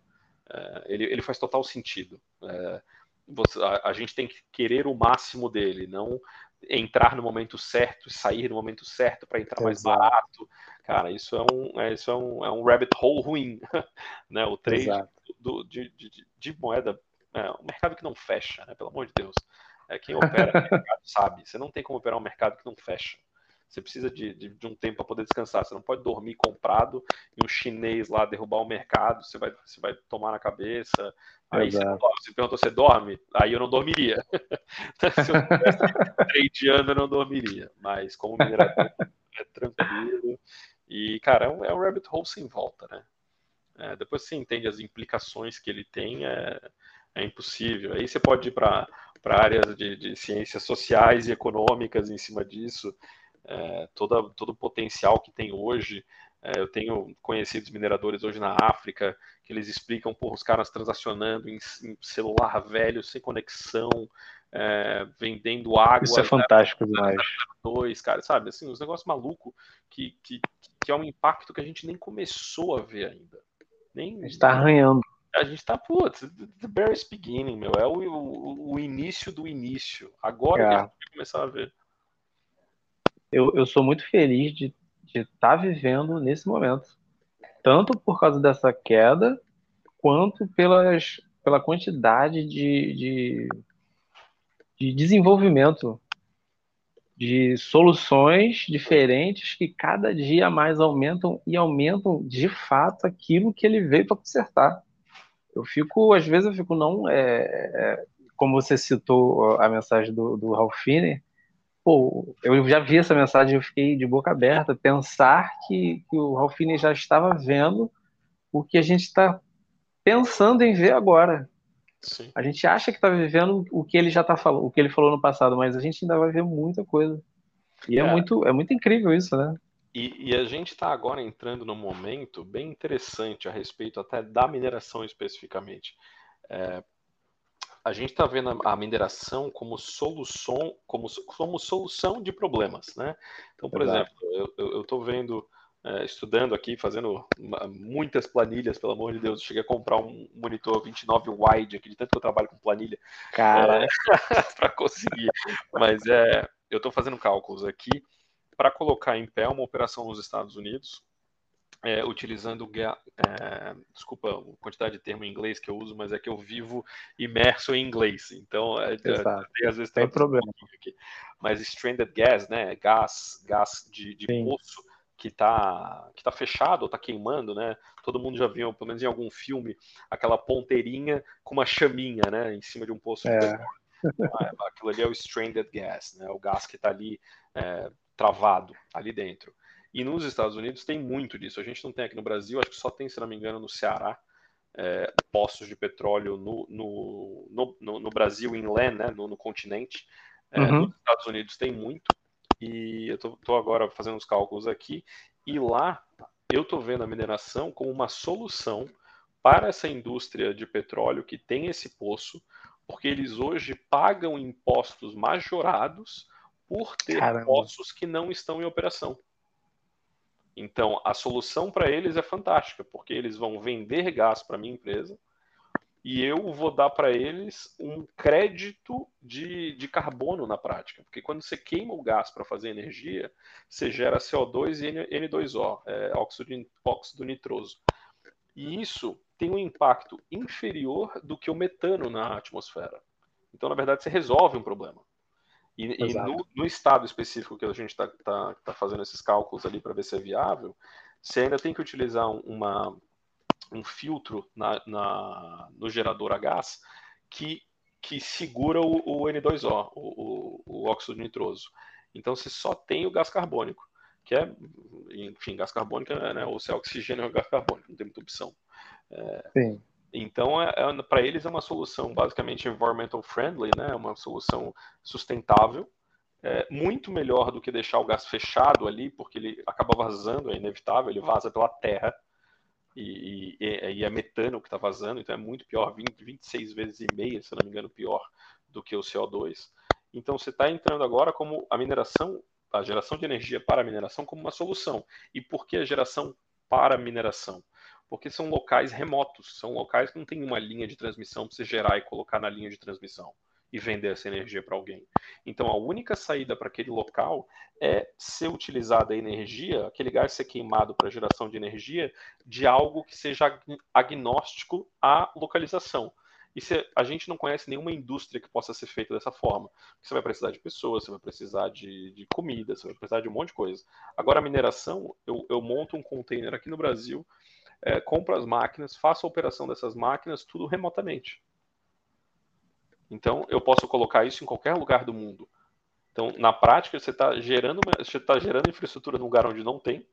É, ele, ele faz total sentido. É, você, a, a, gente tem que querer o máximo dele, não entrar no momento certo e sair no momento certo para entrar mais barato. Cara, isso é um, é, isso é um, é um rabbit hole ruim. né? O trade do, de, de, de, moeda, é um mercado que não fecha, né? pelo amor de Deus. É, quem opera no mercado sabe, você não tem como operar um mercado que não fecha. Você precisa de, de, de um tempo para poder descansar. Você não pode dormir comprado e um chinês lá derrubar o mercado. Você vai, você vai tomar na cabeça. Aí você, você perguntou, você dorme? Aí eu não dormiria. Se eu estivesse tradeando, eu não dormiria. Mas como minerador, é tranquilo. E, cara, é um, é um rabbit hole sem volta, né? É, depois você entende as implicações que ele tem, é, é impossível. Aí você pode ir para áreas de, de ciências sociais e econômicas em cima disso é, toda, todo o potencial que tem hoje. É, eu tenho conhecidos mineradores hoje na África que eles explicam, por os caras transacionando em, em, celular velho, sem conexão, é, vendendo água. Isso é fantástico demais. Dois, cara, sabe? Assim, os negócios malucos que, que, que é um impacto que a gente nem começou a ver ainda. Nem, está arranhando. A gente está, putz, the very beginning, meu. É o, o, o início do início. Agora é. que a gente vai começar a ver eu, eu sou muito feliz de estar tá vivendo nesse momento. Tanto por causa dessa queda, quanto pelas, pela quantidade de, de, de desenvolvimento de soluções diferentes que cada dia mais aumentam e aumentam de fato aquilo que ele veio para consertar. Eu fico, às vezes, eu fico não, é, é, como você citou a mensagem do, do Ralph pô, eu já vi essa mensagem, eu fiquei de boca aberta, pensar que, que o Ralfine já estava vendo o que a gente está pensando em ver agora. Sim. A gente acha que está vivendo o que ele já está falando, o que ele falou no passado, mas a gente ainda vai ver muita coisa. E é, é muito, é muito incrível isso, né? E, e a gente está agora entrando num momento bem interessante a respeito até da mineração especificamente. É, a gente está vendo a mineração como solução, como, como solução de problemas, né? Então, por Exato. exemplo, eu estou vendo é, estudando aqui, fazendo uma, muitas planilhas, pelo amor de Deus. cheguei a comprar um monitor 29 wide aqui, de tanto que eu trabalho com planilha. Cara, é, para conseguir. Mas é, eu estou fazendo cálculos aqui para colocar em pé uma operação nos Estados Unidos, é, utilizando, é, desculpa a quantidade de termo em inglês que eu uso, mas é que eu vivo imerso em inglês, então é, é, às vezes tem problema. Aqui. Mas stranded gas, né, gás, gás de, de poço, que está que tá fechado ou está queimando, né? Todo mundo já viu, pelo menos em algum filme, aquela ponteirinha com uma chaminha, né, em cima de um poço. É. Ah, aquilo ali é o stranded gas, né? O gás que está ali é, travado ali dentro. E nos Estados Unidos tem muito disso. A gente não tem aqui no Brasil, acho que só tem, se não me engano, no Ceará, é, poços de petróleo no, no, no, no Brasil, em land, né, no, no continente. É, uhum. Nos Estados Unidos tem muito. E eu estou agora fazendo os cálculos aqui, e lá eu estou vendo a mineração como uma solução para essa indústria de petróleo que tem esse poço, porque eles hoje pagam impostos majorados por ter Caramba. poços que não estão em operação. Então, a solução para eles é fantástica, porque eles vão vender gás para minha empresa, e eu vou dar para eles um crédito de, de carbono na prática. Porque quando você queima o gás para fazer energia, você gera CO2 e N2O, é, óxido, óxido nitroso. E isso tem um impacto inferior do que o metano na atmosfera. Então, na verdade, você resolve um problema. E, e no, no, estado específico que a gente está tá, tá fazendo esses cálculos ali para ver se é viável, você ainda tem que utilizar uma, um filtro na, na, no gerador a gás que, que segura o, o N2O, o, o, o, óxido nitroso. Então você só tem o gás carbônico, que é, enfim, gás carbônico, né, ou se é oxigênio ou gás carbônico, não tem muita opção. É, Sim. Então, é, é, para eles é uma solução basicamente environmental friendly, né, uma solução sustentável, é, muito melhor do que deixar o gás fechado ali, porque ele acaba vazando, é inevitável, ele vaza pela terra, e, e, e é metano que está vazando, então é muito pior, 20, 26 vezes e meia, se não me engano, pior do que o CO2. Então você está entrando agora como a mineração, a geração de energia para a mineração como uma solução. E por que a geração para a mineração? Porque são locais remotos, são locais que não tem uma linha de transmissão para você gerar e colocar na linha de transmissão e vender essa energia para alguém. Então, a única saída para aquele local é ser utilizada a energia, aquele gás ser queimado para geração de energia, de algo que seja agnóstico à localização. E se a gente não conhece nenhuma indústria que possa ser feita dessa forma. Você vai precisar de pessoas, você vai precisar de, de comida, você vai precisar de um monte de coisa. Agora, a mineração, eu, eu monto um container aqui no Brasil, é, compro as máquinas, faço a operação dessas máquinas, tudo remotamente. Então, eu posso colocar isso em qualquer lugar do mundo. Então, na prática, você está gerando, você tá gerando infraestrutura num lugar onde não tem,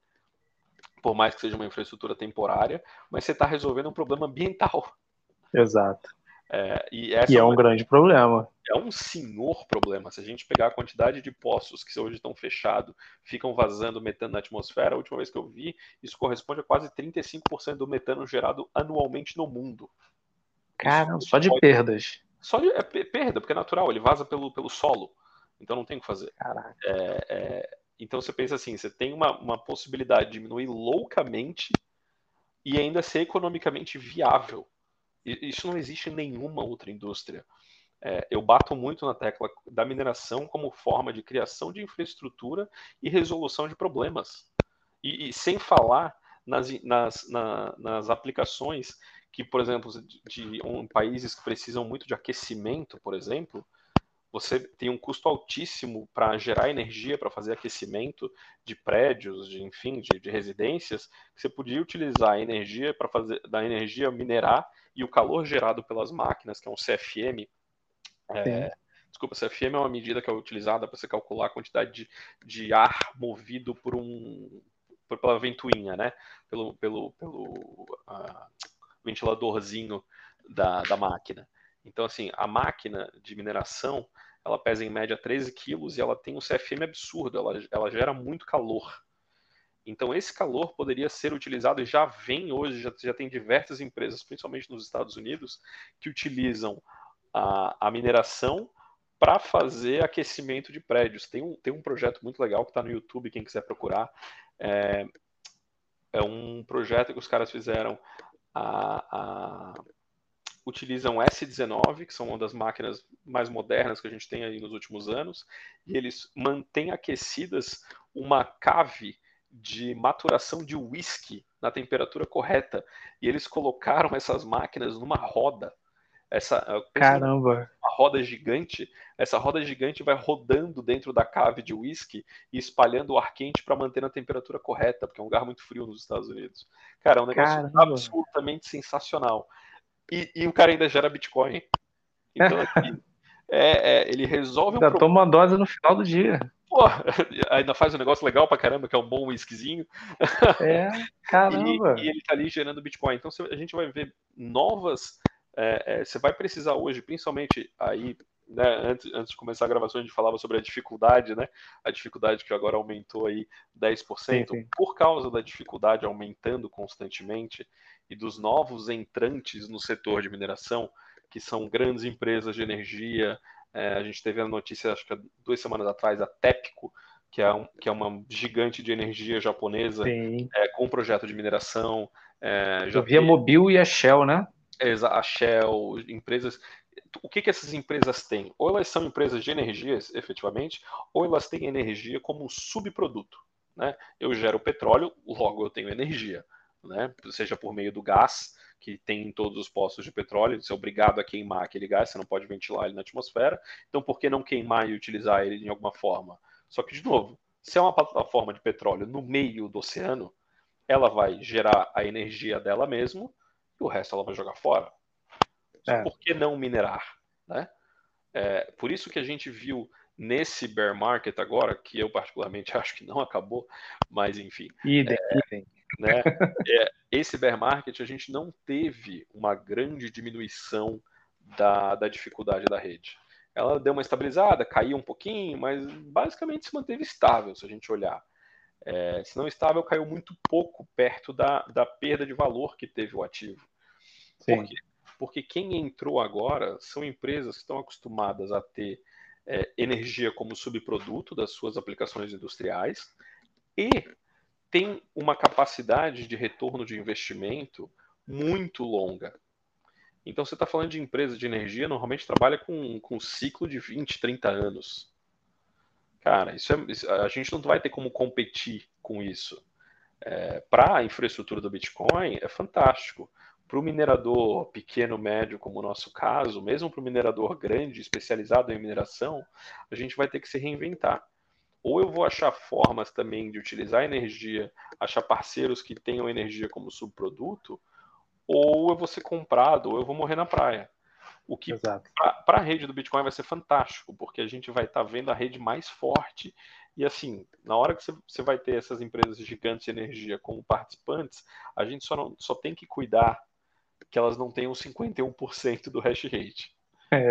por mais que seja uma infraestrutura temporária, mas você está resolvendo um problema ambiental. Exato. É, e, e, é um grande problema. É um senhor problema. Se a gente pegar a quantidade de poços que hoje estão fechados, ficam vazando metano na atmosfera, a última vez que eu vi, isso corresponde a quase 35% do metano gerado anualmente no mundo. Caramba, só de pode... perdas. Só de, é perda, porque é natural, ele vaza pelo, pelo solo. Então não tem o que fazer. É, é, então você pensa assim, você tem uma, uma possibilidade de diminuir loucamente e ainda ser economicamente viável. Isso não existe em nenhuma outra indústria. É, eu bato muito na tecla da mineração como forma de criação de infraestrutura e resolução de problemas. E, e sem falar nas, nas, na, nas aplicações que, por exemplo, de, de um, países que precisam muito de aquecimento, por exemplo, você tem um custo altíssimo para gerar energia para fazer aquecimento de prédios, de enfim, de, de, residências, você podia utilizar a energia para fazer da energia minerar e o calor gerado pelas máquinas, que é um CFM. É, desculpa, CFM é uma medida que é utilizada para você calcular a quantidade de, de ar movido por um por, pela ventoinha, né? Pelo, pelo, pelo uh, ventiladorzinho da, da máquina. Então, assim, a máquina de mineração, ela pesa em média 13 quilos e ela tem um CFM absurdo, ela, ela gera muito calor. Então, esse calor poderia ser utilizado e já vem hoje, já, já tem diversas empresas, principalmente nos Estados Unidos, que utilizam a, a mineração para fazer aquecimento de prédios. Tem um, tem um projeto muito legal que está no YouTube, quem quiser procurar. É, é um projeto que os caras fizeram a, a, utilizam S19, que são uma das máquinas mais modernas que a gente tem aí nos últimos anos, e eles mantêm aquecidas uma cave de maturação de whisky na temperatura correta. E eles colocaram essas máquinas numa roda. Essa, Caramba! Roda gigante. Essa roda gigante vai rodando dentro da cave de whisky e espalhando o ar quente para manter na temperatura correta, porque é um lugar muito frio nos Estados Unidos. Cara, é um negócio Caramba. absolutamente sensacional. E, e, o cara ainda gera Bitcoin. Então, aqui, é, é, ele resolve um Ainda problema. toma uma dose no final do dia. Pô, ainda faz um negócio legal pra caramba, que é um bom whiskyzinho. É, caramba. e, e, ele tá ali gerando Bitcoin. Então a gente vai ver novas. É, é, você vai precisar hoje, principalmente aí, né, antes, antes de começar a gravação, a gente falava sobre a dificuldade, né? A dificuldade que agora aumentou aí 10%, sim, sim. por causa da dificuldade aumentando constantemente e dos novos entrantes no setor de mineração, que são grandes empresas de energia, é, a gente teve a notícia, acho que duas semanas atrás, a TEPCO, que é, um, que é uma gigante de energia japonesa, é, com um projeto de mineração. É, já Eu vi a Mobil e a Shell, né? A Shell, empresas. O que, que essas empresas têm? Ou elas são empresas de energias, efetivamente, ou elas têm energia como subproduto. Né? Eu gero petróleo, logo eu tenho energia, né? seja por meio do gás, que tem em todos os postos de petróleo, você é obrigado a queimar aquele gás, você não pode ventilar ele na atmosfera. Então, por que não queimar e utilizar ele de alguma forma? Só que, de novo, se é uma plataforma de petróleo no meio do oceano, ela vai gerar a energia dela mesmo e o resto ela vai jogar fora. É. Por que não minerar? Né? É, por isso que a gente viu nesse bear market agora, que eu particularmente acho que não acabou, mas enfim. Idem, é, idem. Né? É, esse bear market a gente não teve uma grande diminuição da, da dificuldade da rede. Ela deu uma estabilizada, caiu um pouquinho, mas basicamente se manteve estável, se a gente olhar. É, se não estável, caiu muito pouco perto da, da perda de valor que teve o ativo. Sim. Por quê? Porque quem entrou agora são empresas que estão acostumadas a ter é, energia como subproduto das suas aplicações industriais e tem uma capacidade de retorno de investimento muito longa. Então, você está falando de empresa de energia, normalmente trabalha com, com um ciclo de 20, 30 anos. Cara, isso é, a gente não vai ter como competir com isso. É, Para a infraestrutura do Bitcoin, é fantástico. Para o minerador pequeno, médio, como o nosso caso, mesmo para o minerador grande, especializado em mineração, a gente vai ter que se reinventar ou eu vou achar formas também de utilizar energia, achar parceiros que tenham energia como subproduto, ou eu vou ser comprado, ou eu vou morrer na praia. O que para a rede do Bitcoin vai ser fantástico, porque a gente vai estar tá vendo a rede mais forte. E assim, na hora que você vai ter essas empresas gigantes de energia como participantes, a gente só, não, só tem que cuidar que elas não tenham 51% do hash rate. É.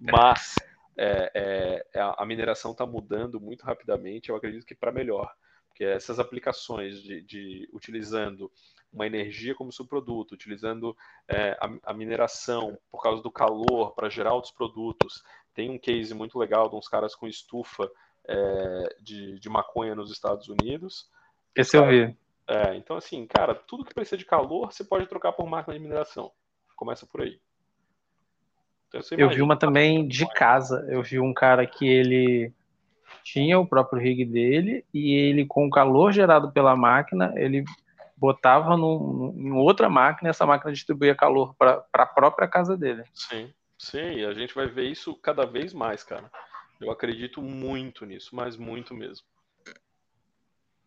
Mas é, é, a mineração está mudando muito rapidamente, eu acredito que para melhor, porque essas aplicações de, de, utilizando uma energia como subproduto, utilizando é, a, a, mineração por causa do calor para gerar outros produtos. Tem um case muito legal de uns caras com estufa é, de, de, maconha nos Estados Unidos. Esse eu vi. É, então, assim, cara, tudo que precisa de calor você pode trocar por máquina de mineração. Começa por aí. Então, eu vi uma também de casa. Eu vi um cara que ele tinha o próprio rig dele e ele, com o calor gerado pela máquina, ele botava em outra máquina e essa máquina distribuía calor para a própria casa dele. Sim, sim, a gente vai ver isso cada vez mais, cara. Eu acredito muito nisso, mas muito mesmo.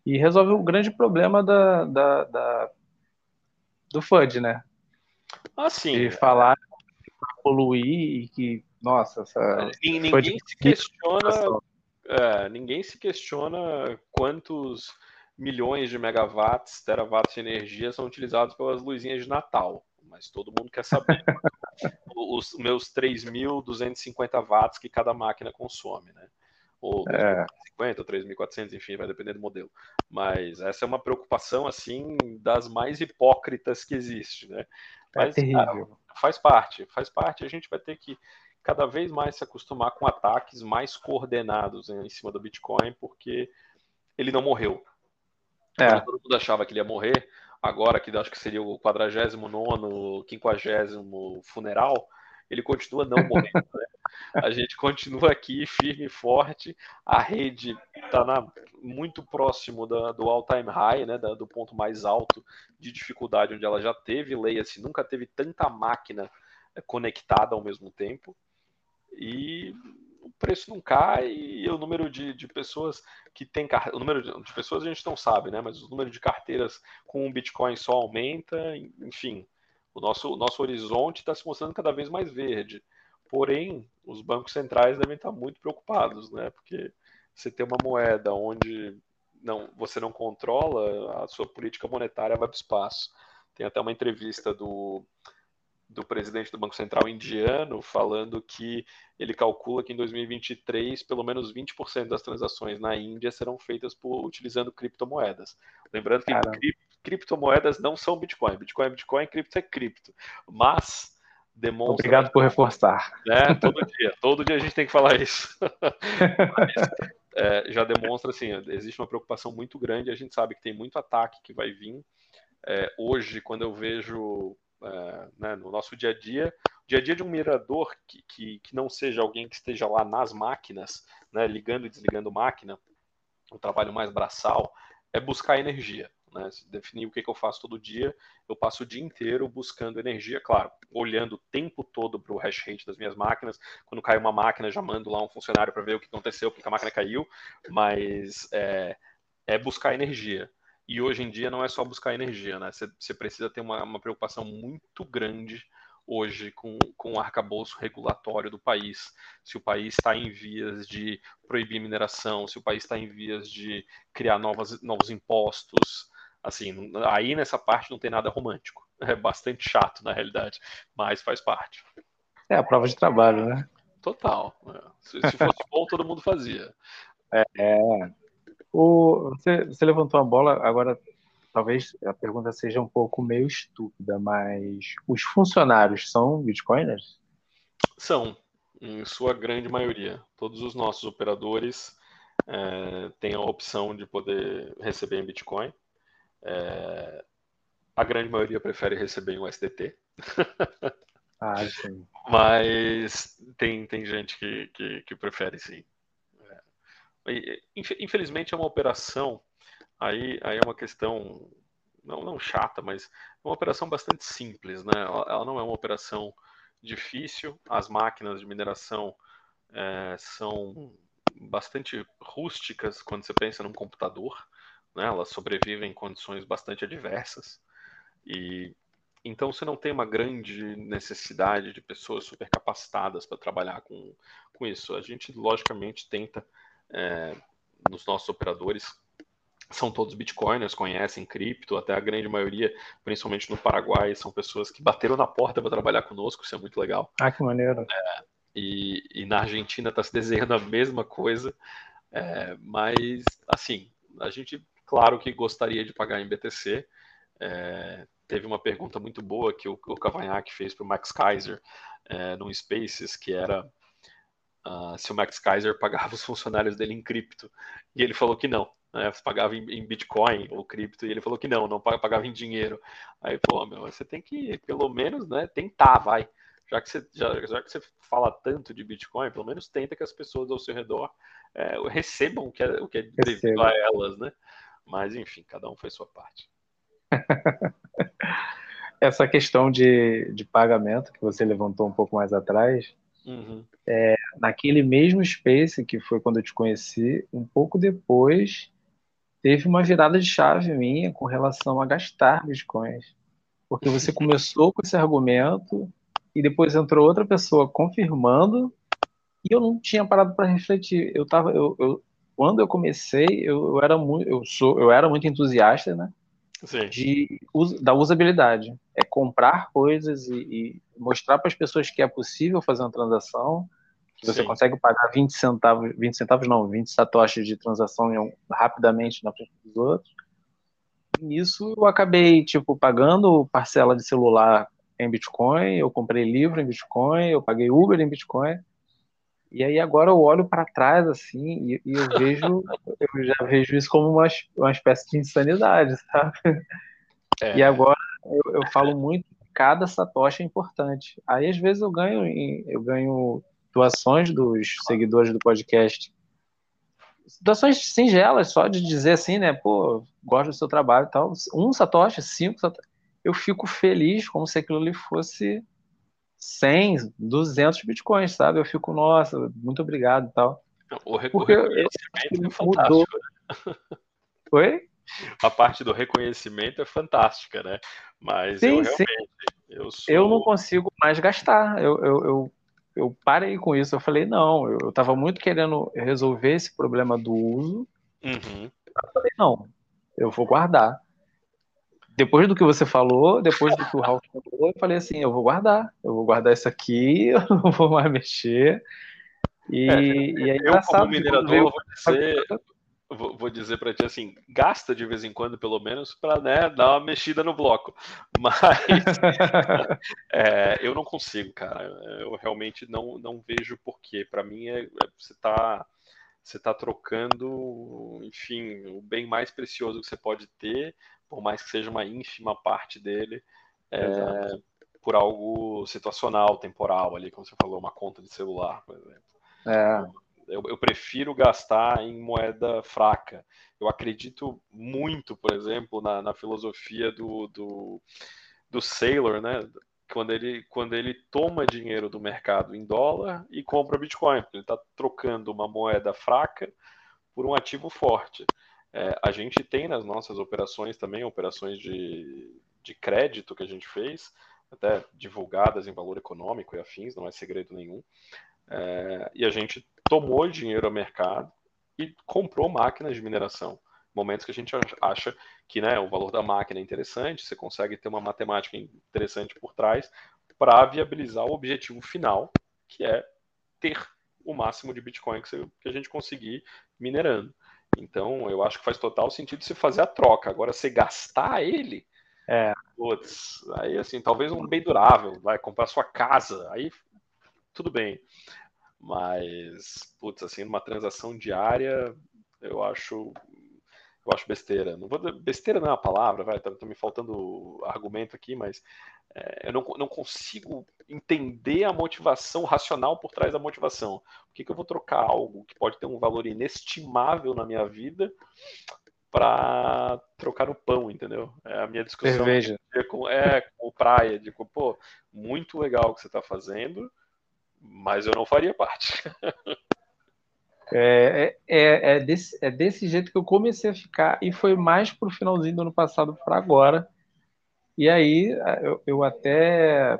E resolve o grande problema da, da, da do FUD, né? Ah, sim. De falar poluir e que, nossa, essa. Ninguém se questiona. É, ninguém se questiona quantos milhões de megawatts, terawatts de energia são utilizados pelas luzinhas de Natal. Mas todo mundo quer saber os meus 3.250 watts que cada máquina consome, né? Ou 2.050, ou 3.400, enfim, vai depender do modelo. Mas essa é uma preocupação, assim, das mais hipócritas que existe, né? É Mas, é terrível. Cara, faz parte, faz parte. A gente vai ter que cada vez mais se acostumar com ataques mais coordenados em cima do Bitcoin, porque ele não morreu. É. Todo mundo achava que ele ia morrer, agora que acho que seria o 49, 50 funeral, ele continua não morrendo. Né? A gente continua aqui firme e forte. A rede está muito próximo da, do all-time high, né, da, do ponto mais alto de dificuldade onde ela já teve. Leia-se, nunca teve tanta máquina é, conectada ao mesmo tempo. E o preço não cai e o número de, de pessoas que tem o número de, de, pessoas a gente não sabe, né? Mas o número de carteiras com um Bitcoin só aumenta, enfim, o nosso, o nosso horizonte está se mostrando cada vez mais verde. Porém, os bancos centrais devem estar muito preocupados, né? Porque você tem uma moeda onde não, você não controla, a sua política monetária vai para o espaço. Tem até uma entrevista do do presidente do Banco Central indiano falando que ele calcula que em 2023 pelo menos 20% das transações na Índia serão feitas por utilizando criptomoedas. Lembrando que cri criptomoedas não são Bitcoin. Bitcoin é Bitcoin, cripto é cripto. Mas demonstra. Obrigado por reforçar. Né, todo dia, todo dia a gente tem que falar isso. Mas, é, já demonstra assim, existe uma preocupação muito grande. A gente sabe que tem muito ataque que vai vir. É, hoje, quando eu vejo é, né, no nosso dia a dia, dia a dia de um mirador que, que, que, não seja alguém que esteja lá nas máquinas, né, ligando e desligando máquina, um trabalho mais braçal, é buscar energia. Né, definir o que, que eu faço todo dia, eu passo o dia inteiro buscando energia, claro, olhando o tempo todo para o hash rate das minhas máquinas. Quando cai uma máquina, já mando lá um funcionário para ver o que aconteceu, porque a máquina caiu, mas é, é buscar energia. E hoje em dia não é só buscar energia, né? Você precisa ter uma, uma preocupação muito grande hoje com, com o arcabouço regulatório do país. Se o país está em vias de proibir mineração, se o país está em vias de criar novas, novos impostos. Assim, aí nessa parte não tem nada romântico. É bastante chato, na realidade, mas faz parte. É a prova de trabalho, né? Total. É. Se, se fosse bom, todo mundo fazia. É, é. O, você, você levantou a bola, agora talvez a pergunta seja um pouco meio estúpida, mas os funcionários são bitcoiners? São, em sua grande maioria. Todos os nossos operadores é, têm a opção de poder receber em Bitcoin. É, a grande maioria prefere receber em USDT. ah, sim. Mas tem, tem gente que, que, que prefere sim. Infelizmente é uma operação, aí, aí é uma questão, não, não chata, mas é uma operação bastante simples, né? Ela, ela não é uma operação difícil, as máquinas de mineração é, são bastante rústicas quando você pensa num computador, né? Elas sobrevivem em condições bastante adversas e então você não tem uma grande necessidade de pessoas super capacitadas para trabalhar com, com isso. A gente logicamente tenta é, nos nossos operadores são todos bitcoiners, conhecem cripto, até a grande maioria, principalmente no Paraguai, são pessoas que bateram na porta para trabalhar conosco, isso é muito legal. Ah, que maneiro. É, e, e, na Argentina está se desenhando a mesma coisa, é, mas, assim, a gente, claro que gostaria de pagar em BTC. É, teve uma pergunta muito boa que o, o Cavanhaque fez para o Max Kaiser é, no Spaces, que era uh, se o Max Kaiser pagava os funcionários dele em cripto. E ele falou que não. Né? Pagava em, em, Bitcoin ou cripto. E ele falou que não, não pagava em dinheiro. Aí, pô, meu, você tem que, pelo menos, né, tentar, vai. Já que, você, já, já que você fala tanto de Bitcoin, pelo menos tenta que as pessoas ao seu redor é, recebam o que é, o que é devido a elas, né? Mas, enfim, cada um faz sua parte. Essa questão de, de pagamento que você levantou um pouco mais atrás, Uhum. É, naquele mesmo space que foi quando eu te conheci, um pouco depois teve uma virada de chave minha com relação a gastar bitcoins. Porque você começou com esse argumento e depois entrou outra pessoa confirmando e eu não tinha parado para refletir. Eu tava, eu, eu, quando eu comecei, eu, eu, era muito, eu sou, eu era muito entusiasta, né? de, da usabilidade. É comprar coisas e, e mostrar para as pessoas que é possível fazer uma transação, que você Sim. consegue pagar 20 centavos, 20 centavos não, 20 satoshis de transação rapidamente na frente dos outros. E nisso eu acabei, tipo, pagando parcela de celular em Bitcoin, eu comprei livro em Bitcoin, eu paguei Uber em Bitcoin. E aí agora eu olho para trás assim e, e, eu vejo, eu já vejo isso como uma, uma espécie de insanidade, sabe? É. E agora eu, eu, falo muito cada satoshi é importante. Aí às vezes eu ganho eu ganho doações dos seguidores do podcast. Doações singelas, só de dizer assim, né? Pô, gosto do seu trabalho e tal. Um satoshi, cinco satoshi. Eu fico feliz como se aquilo ali fosse 100, 200 bitcoins, sabe? Eu fico, nossa, muito obrigado e tal. O reconhecimento é fantástico. Mudou. Oi? A parte do reconhecimento é fantástica, né? Mas sim, eu realmente. Sim. Eu, sou... eu não consigo mais gastar. Eu, eu, eu, eu, parei com isso. Eu falei, não, eu estava muito querendo resolver esse problema do uso. Uhum. Eu falei, não, eu vou guardar depois do que você falou, depois do que o Ralph falou, eu falei assim, eu vou guardar, eu vou guardar isso aqui, eu não vou mais mexer. E, é, e é eu, como minerador, vou dizer, vou, vou dizer para ti assim, gasta de vez em quando, pelo menos, para né, dar uma mexida no bloco. Mas é, eu não consigo, cara. Eu realmente não, não vejo porquê. Para mim, é, é, você está você tá trocando, enfim, o bem mais precioso que você pode ter por mais que seja uma ínfima parte dele, é, por algo situacional, temporal ali, como você falou, uma conta de celular, por exemplo. É. Eu, eu, prefiro gastar em moeda fraca. Eu acredito muito, por exemplo, na, na filosofia do, do, do Sailor, né? Quando ele, quando ele toma dinheiro do mercado em dólar e compra Bitcoin, ele está trocando uma moeda fraca por um ativo forte. É, a gente tem nas nossas operações também, operações de, de crédito que a gente fez, até divulgadas em valor econômico e afins, não é segredo nenhum. É, e a gente tomou dinheiro ao mercado e comprou máquinas de mineração. Momentos que a gente acha que né, o valor da máquina é interessante, você consegue ter uma matemática interessante por trás para viabilizar o objetivo final, que é ter o máximo de Bitcoin que, você, que a gente conseguir minerando. Então, eu acho que faz total sentido se fazer a troca. Agora, você gastar ele, é. putz, aí assim, talvez um bem durável, vai comprar sua casa, aí tudo bem. Mas, putz, assim, numa transação diária, eu acho eu acho besteira. Não vou, besteira não é a palavra, vai, tá, tá me faltando argumento aqui, mas é, eu não, não consigo entender a motivação racional por trás da motivação. Por que, que eu vou trocar algo que pode ter um valor inestimável na minha vida para trocar o pão, entendeu? É a minha discussão Cerveja. com, é, com o praia, de pô, muito legal o que você está fazendo, mas eu não faria parte. É, é, é, é, desse, é desse jeito que eu comecei a ficar, e foi mais pro finalzinho do ano passado para agora. E aí eu, eu, até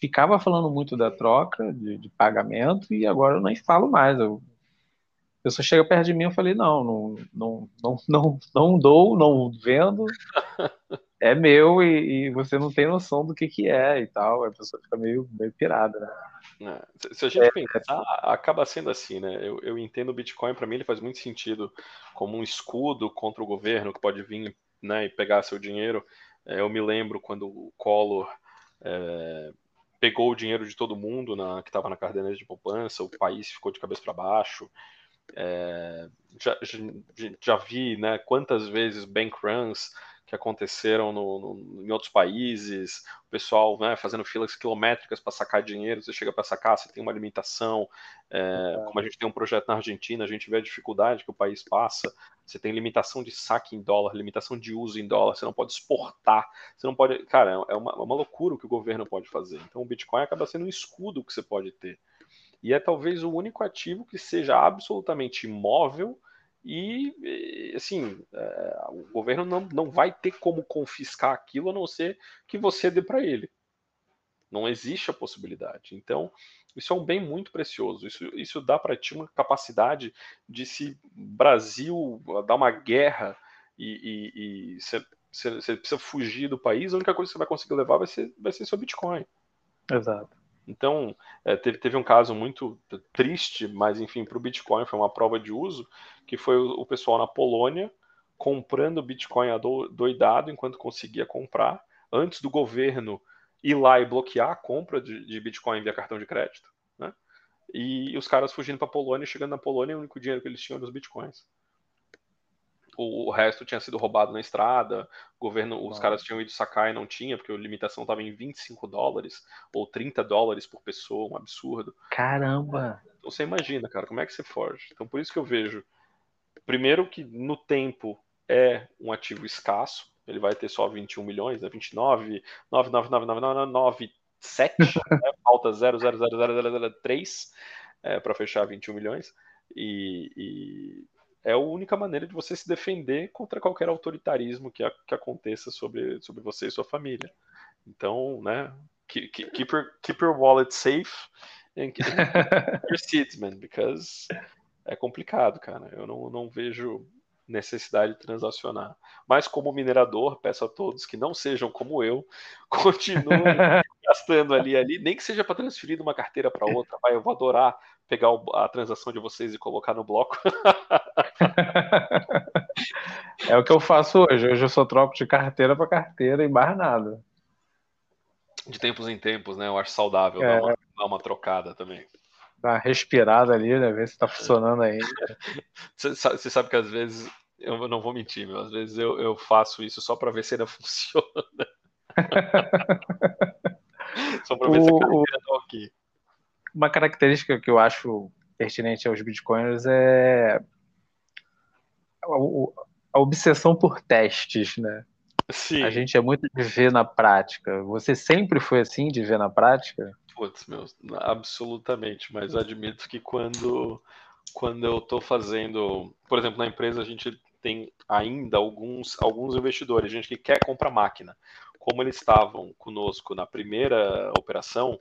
ficava falando muito da troca de, de, pagamento, e agora eu nem falo mais. Eu, a pessoa chega perto de mim e falei, não, não, não, não, não, não dou, não vendo, é meu e, e, você não tem noção do que, que é e tal. A pessoa fica meio, meio pirada, né? É, se a gente é, pensar, acaba sendo assim, né? Eu, eu entendo o Bitcoin, para mim ele faz muito sentido como um escudo contra o governo que pode vir né, e pegar seu dinheiro. É, eu me lembro quando o Collor é, pegou o dinheiro de todo mundo na, que estava na caderneta de poupança, o país ficou de cabeça para baixo. É, já, já, já, vi né, quantas vezes bank runs que aconteceram no, no, em outros países, o pessoal né, fazendo filas quilométricas para sacar dinheiro, você chega para sacar, você tem uma limitação, é, como a gente tem um projeto na Argentina, a gente vê a dificuldade que o país passa, você tem limitação de saque em dólar, limitação de uso em dólar, você não pode exportar, você não pode. Cara, é uma, é uma loucura o que o governo pode fazer. Então o Bitcoin acaba sendo um escudo que você pode ter. E é talvez o único ativo que seja absolutamente imóvel e, assim, é, o governo não, não vai ter como confiscar aquilo a não ser que você dê para ele. Não existe a possibilidade. Então, isso é um bem muito precioso. Isso, isso dá para ti uma capacidade de se Brasil dar uma guerra e, você precisa fugir do país, a única coisa que você vai conseguir levar vai ser, vai ser seu Bitcoin. Exato. Então, é, teve, teve um caso muito triste, mas enfim, para o Bitcoin foi uma prova de uso, que foi o, o pessoal na Polônia comprando Bitcoin doidado enquanto conseguia comprar, antes do governo ir lá e bloquear a compra de, de Bitcoin via cartão de crédito. Né? e os caras fugindo para Polônia, chegando na Polônia, o único dinheiro que eles tinham era os bitcoins. O, o resto tinha sido roubado na estrada, o governo, os caras tinham ido sacar e não tinha, porque a limitação estava em 25 dólares ou 30 dólares por pessoa, um absurdo. Caramba! Então você imagina, cara, como é que você foge? Então por isso que eu vejo, primeiro que no tempo é um ativo escasso, ele vai ter só 21 milhões, né? 29, 9999997, né? falta 0,00003 é, para fechar 21 milhões. E, e, é a única maneira de você se defender contra qualquer autoritarismo que, a, que aconteça sobre, sobre você e sua família. Então, né, keep, keep, your, keep your wallet safe and keep your seeds, man, because é complicado, cara. Eu não, não vejo necessidade de transacionar. Mas como minerador, peço a todos que não sejam como eu, continuem gastando ali ali, nem que seja para transferir de uma carteira para outra. Vai, eu vou adorar pegar a transação de vocês e colocar no bloco. é o que eu faço hoje. Hoje eu só troco de carteira para carteira e mais nada. De tempos em tempos, né? Eu acho saudável é. dar, uma, dar uma trocada também dar uma respirada ali, né? Ver se tá funcionando ainda. Você sabe que às vezes, eu não vou mentir, meu, às vezes eu, eu faço isso só para ver se ainda funciona. só para ver o, se a carteira tá ok. Uma característica que eu acho pertinente aos bitcoins é a, a obsessão por testes, né? Sim. A gente é muito de ver na prática. Você sempre foi assim, de ver na prática? Putz, meu, absolutamente, mas admito que quando, quando eu estou fazendo, por exemplo, na empresa a gente tem ainda alguns, alguns investidores, gente que quer comprar máquina. Como eles estavam conosco na primeira operação,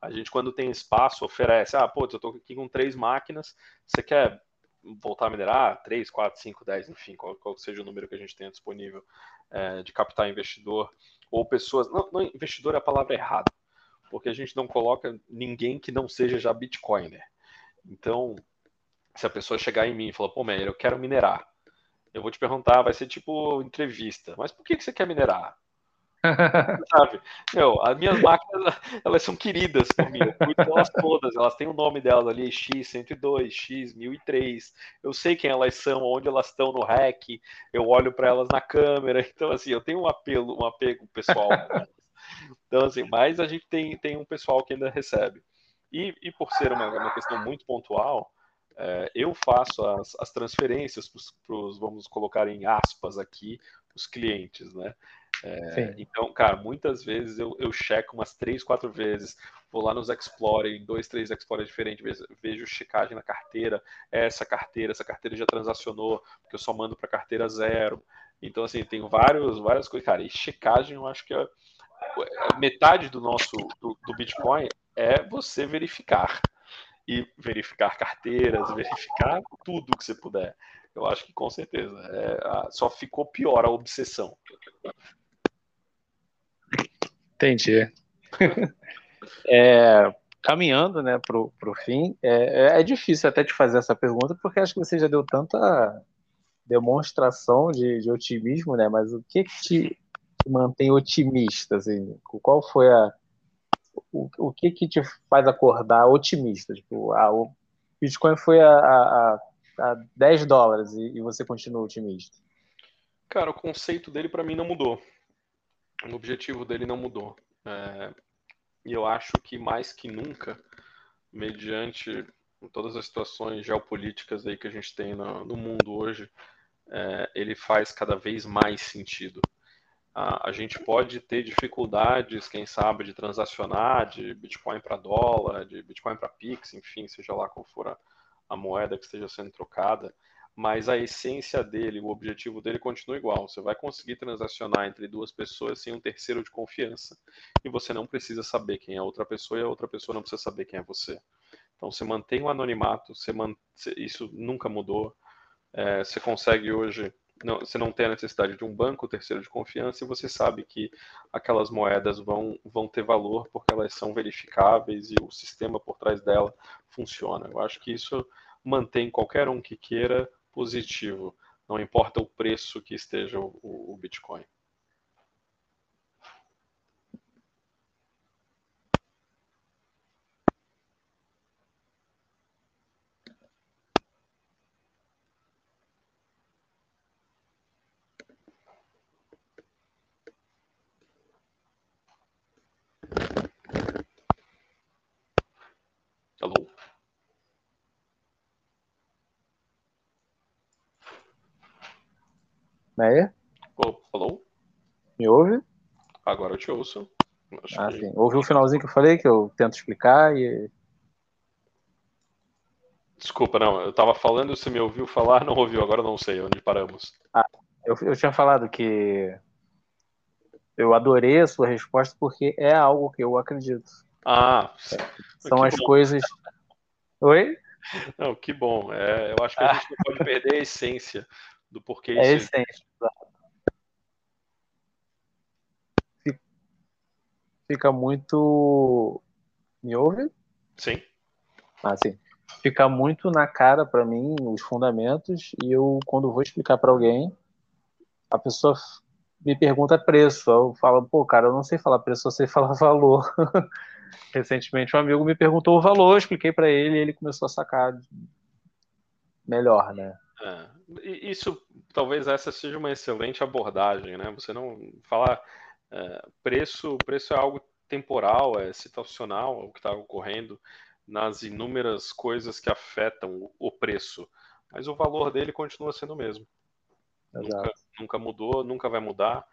a gente, quando tem espaço, oferece, ah, putz, eu estou aqui com três máquinas, você quer voltar a minerar? 3, 4, 5, 10, enfim, qual, qual seja o número que a gente tenha disponível é, de captar investidor, ou pessoas, não, não, investidor é a palavra errada, porque a gente não coloca ninguém que não seja já Bitcoiner. Então, se a pessoa chegar em mim e falar, pô, Meyer, eu quero minerar, eu vou te perguntar, vai ser tipo entrevista, mas por que, que você quer minerar? Sabe? Meu, as minhas máquinas, elas são queridas por mim, eu cuido delas todas, elas têm o nome delas ali, X102, X1003, eu sei quem elas são, onde elas estão no REC, eu olho para elas na câmera, então assim, eu tenho um apelo, um apego pessoal então, assim, mas a gente tem, tem um pessoal que ainda recebe. E, e por ser uma, uma questão muito pontual, é, eu faço as, as transferências para os, vamos colocar em aspas aqui, os clientes, né? É, então, cara, muitas vezes eu, eu checo umas três, quatro vezes, vou lá nos Explorer, em dois, três Explorer diferentes, vejo, checagem na carteira, essa carteira, essa carteira já transacionou, porque eu só mando para carteira zero. Então, assim, tem vários, várias coisas, cara, e checagem eu acho que é, metade do nosso do, do, Bitcoin é você verificar e verificar carteiras, verificar tudo que você puder. Eu acho que com certeza é, só ficou pior a obsessão. Entendi. é, caminhando né, para o fim, é, é difícil até te fazer essa pergunta, porque acho que você já deu tanta demonstração de, de otimismo, né? Mas o que, que te mantém otimista? Assim? Qual foi a. O, o que, que te faz acordar otimista? Tipo, a, o Bitcoin foi a, a, a 10 dólares e, e você continua otimista? Cara, o conceito dele para mim não mudou. O objetivo dele não mudou. É, e eu acho que mais que nunca, mediante todas as situações geopolíticas aí que a gente tem no, no mundo hoje, é, ele faz cada vez mais sentido a, a gente pode ter dificuldades, quem sabe, de transacionar de Bitcoin para dólar, de Bitcoin para Pix, enfim, seja lá qual for a, a moeda que esteja sendo trocada, mas a essência dele, o objetivo dele continua igual. Você vai conseguir transacionar entre duas pessoas sem um terceiro de confiança. E você não precisa saber quem é a outra pessoa e a outra pessoa não precisa saber quem é você. Então você mantém o anonimato, você man... isso nunca mudou. É, você consegue hoje não, você não tem a necessidade de um banco terceiro de confiança e você sabe que aquelas moedas vão, vão ter valor porque elas são verificáveis e o sistema por trás dela funciona. Eu acho que isso mantém qualquer um que queira positivo, não importa o preço que esteja o, o Bitcoin. Meia? Oh, alô? Me ouve? Agora eu te ouço. Acho ah, que... sim. Ouviu o finalzinho que eu falei, que eu tento explicar e. Desculpa, não. Eu estava falando, você me ouviu falar, não ouviu, agora não sei onde paramos. Ah, eu, eu tinha falado que eu adorei a sua resposta porque é algo que eu acredito. Ah, são as bom. coisas. Oi? Não, que bom. É, eu acho que a ah. gente não pode perder a essência do porquê é isso. É essência, Fica muito. Me ouve? Sim. Ah, sim. Fica muito na cara para mim os fundamentos e eu, quando vou explicar para alguém, a pessoa me pergunta preço. Eu falo, pô, cara, eu não sei falar preço, eu sei falar valor. Recentemente um amigo me perguntou o valor, eu expliquei para ele e ele começou a sacar melhor, né? É, isso, talvez essa seja uma excelente abordagem, né? Você não falar é, preço, preço é algo temporal, é situacional, é o que está ocorrendo nas inúmeras coisas que afetam o preço, mas o valor dele continua sendo o mesmo. Nunca, nunca, mudou, nunca vai mudar.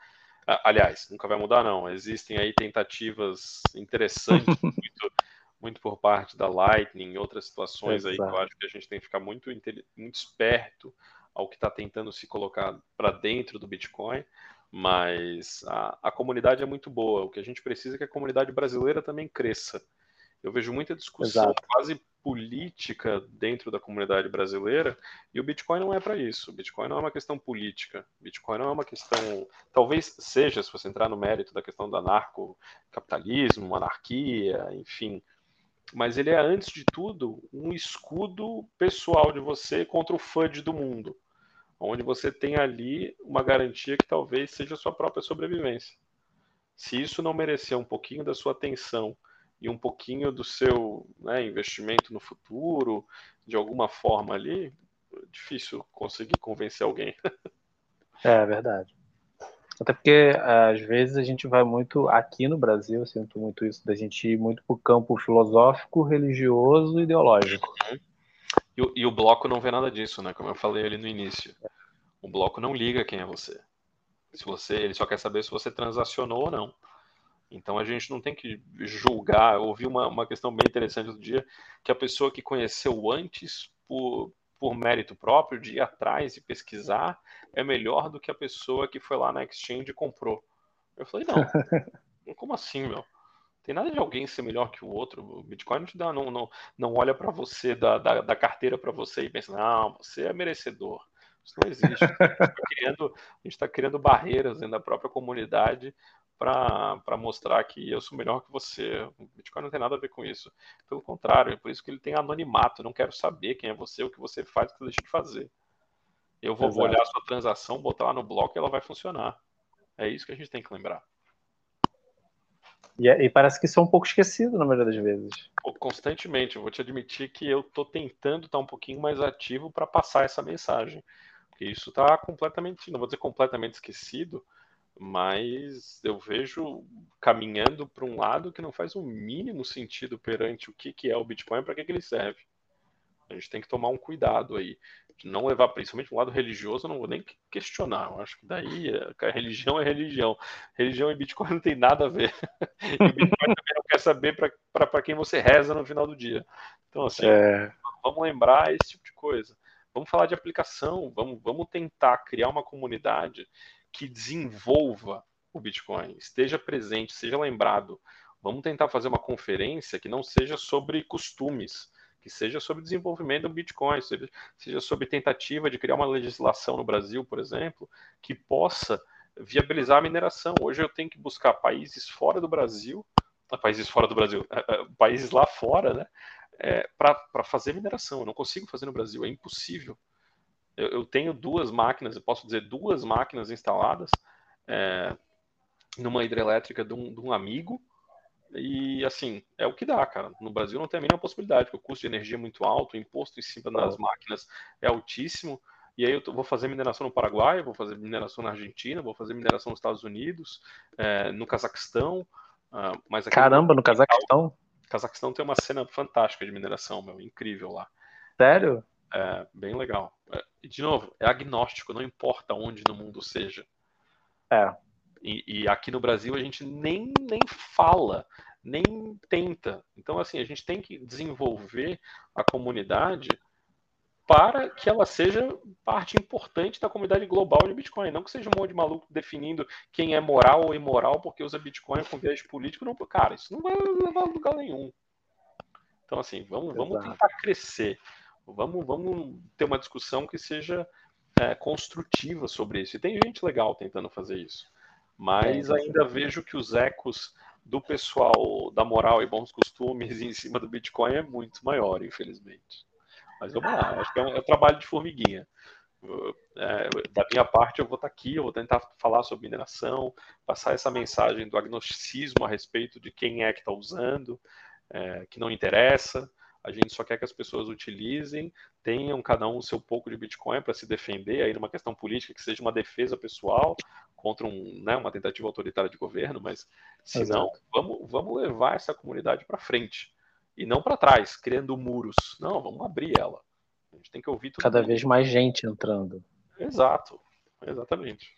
Aliás, nunca vai mudar, não. Existem aí tentativas interessantes, muito, muito, por parte da Lightning, outras situações Exato. aí que eu acho que a gente tem que ficar muito, muito esperto ao que está tentando se colocar para dentro do Bitcoin. Mas a, a comunidade é muito boa. O que a gente precisa é que a comunidade brasileira também cresça. Eu vejo muita discussão Exato. quase política dentro da comunidade brasileira e o Bitcoin não é para isso. O Bitcoin não é uma questão política. O Bitcoin não é uma questão. Talvez seja, se você entrar no mérito da questão do anarcocapitalismo, anarquia, enfim. Mas ele é, antes de tudo, um escudo pessoal de você contra o FUD do mundo. Onde você tem ali uma garantia que talvez seja a sua própria sobrevivência. Se isso não merecer um pouquinho da sua atenção e um pouquinho do seu né, investimento no futuro, de alguma forma ali, é difícil conseguir convencer alguém. é verdade. Até porque às vezes a gente vai muito aqui no Brasil, eu sinto muito isso, da gente ir muito para o campo filosófico, religioso e ideológico. Uhum. E, o, e o bloco não vê nada disso, né? Como eu falei ali no início. O bloco não liga quem é você. Se você, ele só quer saber se você transacionou ou não. Então a gente não tem que julgar. Eu ouvi uma, uma questão bem interessante do dia, que a pessoa que conheceu antes por, por mérito próprio, de ir atrás e pesquisar, é melhor do que a pessoa que foi lá na exchange e comprou. Eu falei, não, como assim, meu? Tem nada de alguém ser melhor que o outro. O Bitcoin não te dá, não, não, não olha para você, da, da, da carteira para você e pensa, não, você é merecedor. Isso não existe. A gente está criando, tá criando barreiras dentro da própria comunidade para mostrar que eu sou melhor que você. O Bitcoin não tem nada a ver com isso. Pelo contrário, é por isso que ele tem anonimato. Eu não quero saber quem é você, o que você faz, o que você deixa de fazer. Eu vou Exato. olhar a sua transação, botar lá no bloco e ela vai funcionar. É isso que a gente tem que lembrar. E, é, e parece que isso é um pouco esquecido na maioria das vezes. Constantemente. Eu vou te admitir que eu estou tentando estar um pouquinho mais ativo para passar essa mensagem. Porque isso está completamente, não vou dizer completamente esquecido, mas eu vejo caminhando para um lado que não faz o mínimo sentido perante o que, que é o Bitcoin e para que, que ele serve. A gente tem que tomar um cuidado aí, não levar, principalmente um lado religioso, eu não vou nem questionar. Eu acho que daí a religião é religião. Religião e Bitcoin não tem nada a ver. E Bitcoin também não quer saber para quem você reza no final do dia. Então, assim, é... vamos lembrar esse tipo de coisa. Vamos falar de aplicação, vamos, vamos tentar criar uma comunidade que desenvolva o Bitcoin, esteja presente, seja lembrado. Vamos tentar fazer uma conferência que não seja sobre costumes, que seja sobre desenvolvimento do Bitcoin, seja, sobre tentativa de criar uma legislação no Brasil, por exemplo, que possa viabilizar a mineração. Hoje eu tenho que buscar países fora do Brasil, ah, países fora do Brasil, ah, ah, países lá fora, né, é, para fazer mineração. Eu não consigo fazer no Brasil, é impossível eu, eu tenho duas máquinas, eu posso dizer duas máquinas instaladas é, numa hidrelétrica de um, de um amigo, e assim, é o que dá, cara. No Brasil não tem a mínima possibilidade, porque o custo de energia é muito alto, o imposto em cima das máquinas é altíssimo. E aí eu vou fazer mineração no Paraguai, vou fazer mineração na Argentina, vou fazer mineração nos Estados Unidos, é, no Cazaquistão. Uh, mas Caramba, no Cazaquistão? Cazaquistão tem uma cena fantástica de mineração, meu, incrível lá. Sério? É, bem legal. É, de novo, é agnóstico, não importa onde no mundo seja. É. E, e, aqui no Brasil a gente nem, nem fala, nem tenta. Então, assim, a gente tem que desenvolver a comunidade para que ela seja parte importante da comunidade global de Bitcoin. Não que seja um monte de maluco definindo quem é moral ou imoral porque usa Bitcoin com viés político. Não, cara, isso não vai levar a lugar nenhum. Então, assim, vamos, vamos tentar crescer. Vamos, vamos ter uma discussão que seja é, construtiva sobre isso. E tem gente legal tentando fazer isso. Mas é, ainda vejo que os ecos do pessoal da moral e bons costumes em cima do Bitcoin é muito maior, infelizmente. Mas vamos lá, acho que é um, é um trabalho de formiguinha. É, da minha parte, eu vou estar aqui, eu vou tentar falar sobre mineração, passar essa mensagem do agnosticismo a respeito de quem é que está usando, é, que não interessa. A gente só quer que as pessoas utilizem, tenham cada um o seu pouco de Bitcoin para se defender, aí numa questão política que seja uma defesa pessoal contra um, né, uma tentativa autoritária de governo, mas se não, vamos, vamos levar essa comunidade para frente e não para trás, criando muros. Não, vamos abrir ela. A gente tem que ouvir tudo. Cada mundo. vez mais gente entrando. Exato, exatamente.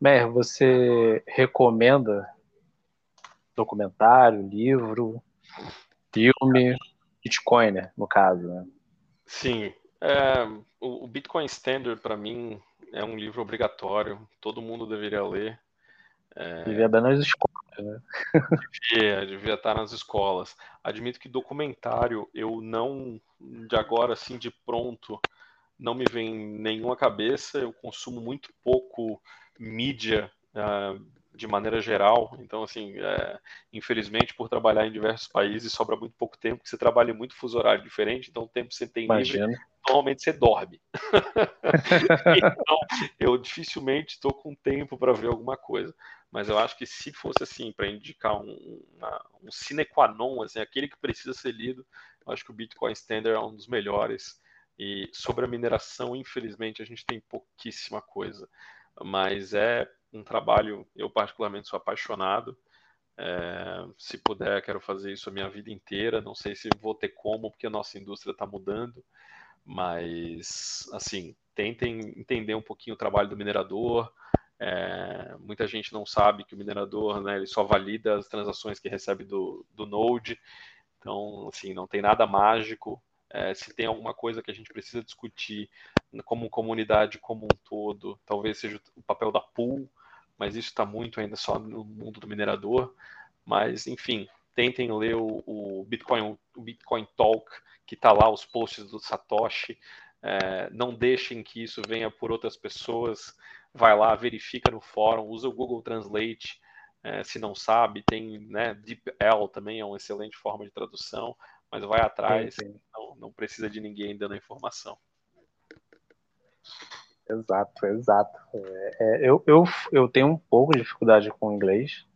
Mer, você recomenda documentário, livro, filme, Bitcoiner, né, no caso, né? Sim. É, o Bitcoin Standard, para mim, é um livro obrigatório. Todo mundo deveria ler. É... Devia dar nas escolas, né? Devia, devia estar nas escolas. Admito que documentário eu não, de agora assim, de pronto, não me vem nenhuma cabeça. Eu consumo muito pouco mídia uh, de maneira geral. Então, assim, é, infelizmente, por trabalhar em diversos países, sobra muito pouco tempo, porque você trabalha em muito fuso horário diferente, então o tempo que você tem Imagina. livre normalmente você dorme. então, eu dificilmente estou com tempo para ver alguma coisa. Mas eu acho que se fosse assim, para indicar um, uma, um sine qua non, assim, aquele que precisa ser lido, eu acho que o Bitcoin Standard é um dos melhores. E sobre a mineração, infelizmente, a gente tem pouquíssima coisa. Mas é um trabalho, eu particularmente sou apaixonado. É, se puder, quero fazer isso a minha vida inteira. Não sei se vou ter como, porque a nossa indústria está mudando. Mas, assim, tentem entender um pouquinho o trabalho do minerador. É, muita gente não sabe que o minerador né, ele só valida as transações que recebe do, do Node. Então, assim, não tem nada mágico. É, se tem alguma coisa que a gente precisa discutir como comunidade como um todo, talvez seja o papel da pool, mas isso está muito ainda só no mundo do minerador. Mas, enfim, tentem ler o, o Bitcoin, o Bitcoin Talk, que está lá, os posts do Satoshi. É, não deixem que isso venha por outras pessoas. Vai lá, verifica no fórum, usa o Google Translate. É, se não sabe, tem né, DeepL também, é uma excelente forma de tradução, mas vai atrás, sim, sim. Não, não precisa de ninguém dando a informação. Exato, exato. É, é, eu, eu, eu tenho um pouco de dificuldade com o inglês,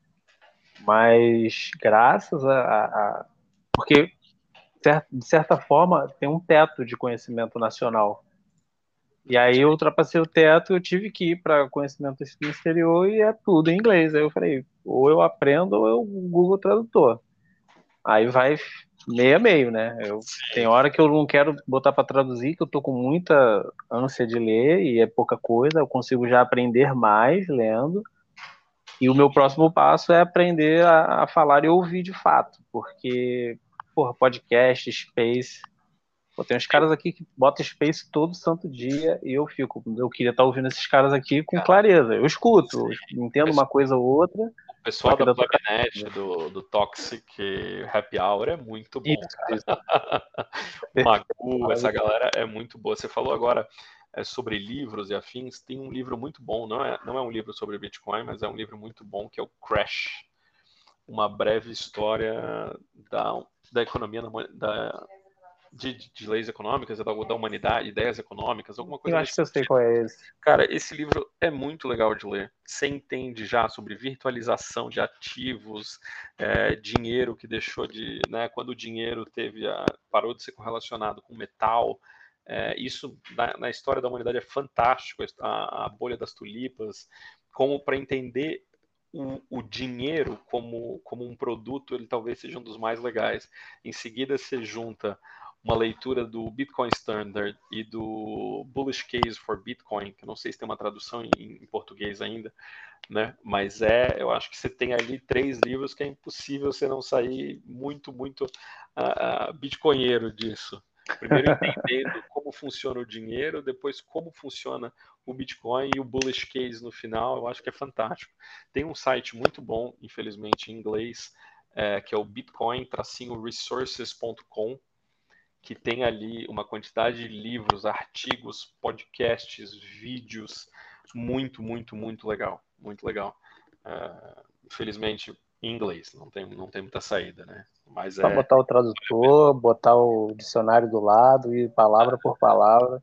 mas graças a, a, a porque de certa forma, tem um teto de conhecimento nacional. E aí eu ultrapassei o teto, eu tive que ir para conhecimento exterior e é tudo em inglês. Aí eu falei, ou eu aprendo ou eu Google Tradutor. Aí vai meio a meio, né? Eu, tem hora que eu não quero botar para traduzir, que eu tô com muita ânsia de ler e é pouca coisa, eu consigo já aprender mais lendo. E o meu próximo passo é aprender a, a falar e ouvir de fato, porque porra, podcast, Space. Pô, tem uns caras aqui que botam Space todo santo dia e eu fico. Eu queria estar ouvindo esses caras aqui com clareza. Eu escuto, entendo uma coisa ou outra. O pessoal da Plugnet, do, do Toxic Happy Hour é muito bom, isso, cara. Magu, essa galera é muito boa. Você falou agora é, sobre livros e afins. Tem um livro muito bom, não é, não é um livro sobre Bitcoin, mas é um livro muito bom que é o Crash. Uma breve história da, da economia da, de, de, leis econômicas, da, da, humanidade, ideias econômicas, alguma coisa. Eu acho que eu sei qual é esse. Cara, esse livro é muito legal de ler. Você entende já sobre virtualização de ativos, é, dinheiro que deixou de, né, quando o dinheiro teve a, parou de ser correlacionado com metal. É, isso na, na, história da humanidade é fantástico. A, a bolha das tulipas, como para entender o, o, dinheiro como, como um produto, ele talvez seja um dos mais legais. Em seguida, você junta uma leitura do Bitcoin Standard e do Bullish Case for Bitcoin, que não sei se tem uma tradução em, em, português ainda, né? Mas é, eu acho que você tem ali três livros que é impossível você não sair muito, muito uh, uh, bitcoinheiro disso. Primeiro entendendo como funciona o dinheiro, depois como funciona o Bitcoin e o bullish case no final, eu acho que é fantástico. Tem um site muito bom, infelizmente em inglês, é, que é o bitcoin-resources.com, que tem ali uma quantidade de livros, artigos, podcasts, vídeos, muito, muito, muito legal, muito legal. Uh, infelizmente em inglês, não tem, não tem muita saída, né? Mas Só é... botar o tradutor, botar o dicionário do lado e palavra por palavra.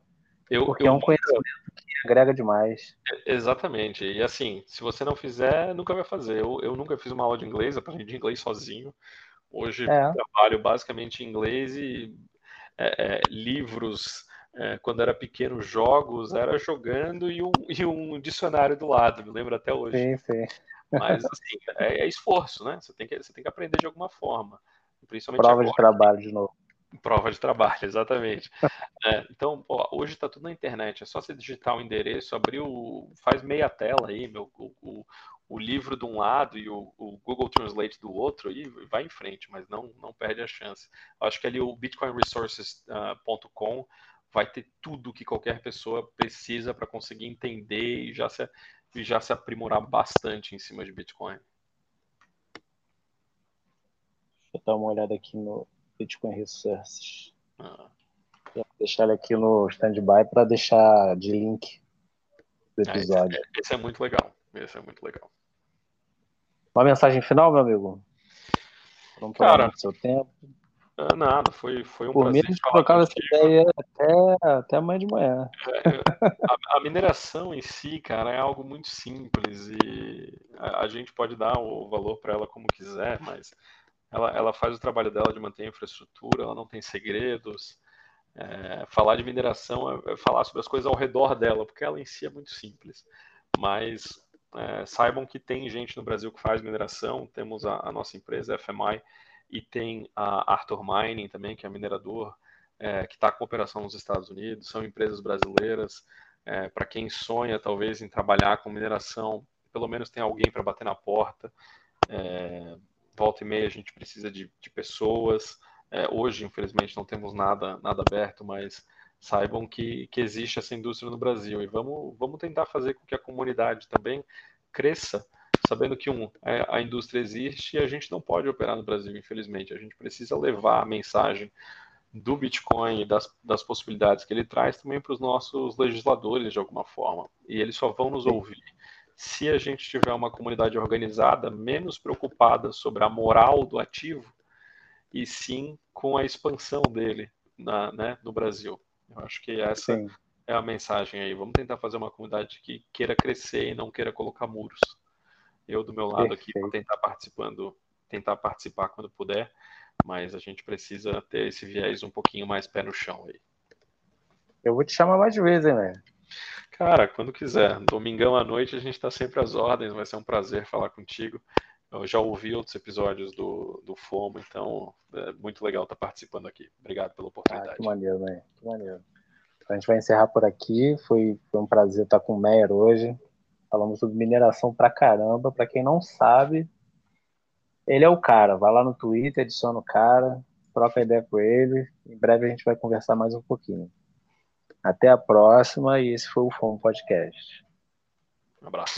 Eu, porque eu, é um conhecimento que agrega demais. Exatamente. E assim, se você não fizer, nunca vai fazer. Eu, eu nunca fiz uma aula de inglês, aprendi inglês sozinho. Hoje é. trabalho basicamente em inglês e é, é, livros, é, quando era pequeno, jogos, era jogando e um, e um dicionário do lado, me lembro até hoje. Sim, sim. Mas assim, é, é, esforço, né? Você tem, que, você tem que aprender de alguma forma. Principalmente Prova agora. de trabalho de novo. Prova de trabalho, exatamente. é, então, pô, hoje está tudo na internet. É só você digitar o endereço, abrir o. faz meia tela aí, meu, o, o, o livro de um lado e o, o, Google Translate do outro e vai em frente, mas não, não perde a chance. Acho que ali o bitcoinresources.com uh, vai ter tudo que qualquer pessoa precisa para conseguir entender e já se, e já se aprimorar bastante em cima de Bitcoin. Deixa eu dar uma olhada aqui no Bitcoin Resources. Ah. Vou deixar ele aqui no standby para deixar de link do episódio. É, esse, é, esse é muito legal. Esse é muito legal. Uma mensagem final, meu amigo? Não Cara, seu tempo. É nada, foi, foi um Por prazer. Por mim, trocava essa ideia até, até amanhã de manhã. É, a, a, mineração em si, cara, é algo muito simples e a, a gente pode dar o valor para ela como quiser, mas ela, ela faz o trabalho dela de manter a infraestrutura, ela não tem segredos. É, falar de mineração é, é falar sobre as coisas ao redor dela, porque ela em si é muito simples. Mas é, saibam que tem gente no Brasil que faz mineração, temos a, a nossa empresa, a FMI, e tem a Arthur Mining também, que é minerador, é, que está com operação nos Estados Unidos, são empresas brasileiras. É, para quem sonha, talvez, em trabalhar com mineração, pelo menos tem alguém para bater na porta. É, volta e meia a gente precisa de, de pessoas. É, hoje, infelizmente, não temos nada, nada aberto, mas saibam que, que existe essa indústria no Brasil e vamos, vamos tentar fazer com que a comunidade também cresça, sabendo que um, a, é, a indústria existe e a gente não pode operar no Brasil, infelizmente. A gente precisa levar a mensagem do Bitcoin e das, das possibilidades que ele traz também para os nossos legisladores de alguma forma. E eles só vão nos ouvir se a gente tiver uma comunidade organizada, menos preocupada sobre a moral do ativo e sim com a expansão dele na, né, no Brasil. Eu acho que essa Sim. é a mensagem aí. Vamos tentar fazer uma comunidade que queira crescer e não queira colocar muros. Eu do meu lado Perfeito. aqui vou tentar participando, tentar participar quando puder, mas a gente precisa ter esse viés um pouquinho mais pé no chão aí. Eu vou te chamar mais vezes, hein, velho? Cara, quando quiser. Domingão à noite a gente está sempre às ordens. Vai ser um prazer falar contigo. Eu já ouvi outros episódios do, do FOMO, então é muito legal estar participando aqui. Obrigado pela oportunidade. Ah, que maneiro, né? Que maneiro. Então, a gente vai encerrar por aqui. Foi, foi um prazer estar com o Meyer hoje. Falamos sobre mineração pra caramba. Para quem não sabe, ele é o cara. Vai lá no Twitter, adiciona o cara, troca ideia com ele. Em breve a gente vai conversar mais um pouquinho. Até a próxima e esse foi o FOMO Podcast. Um abraço.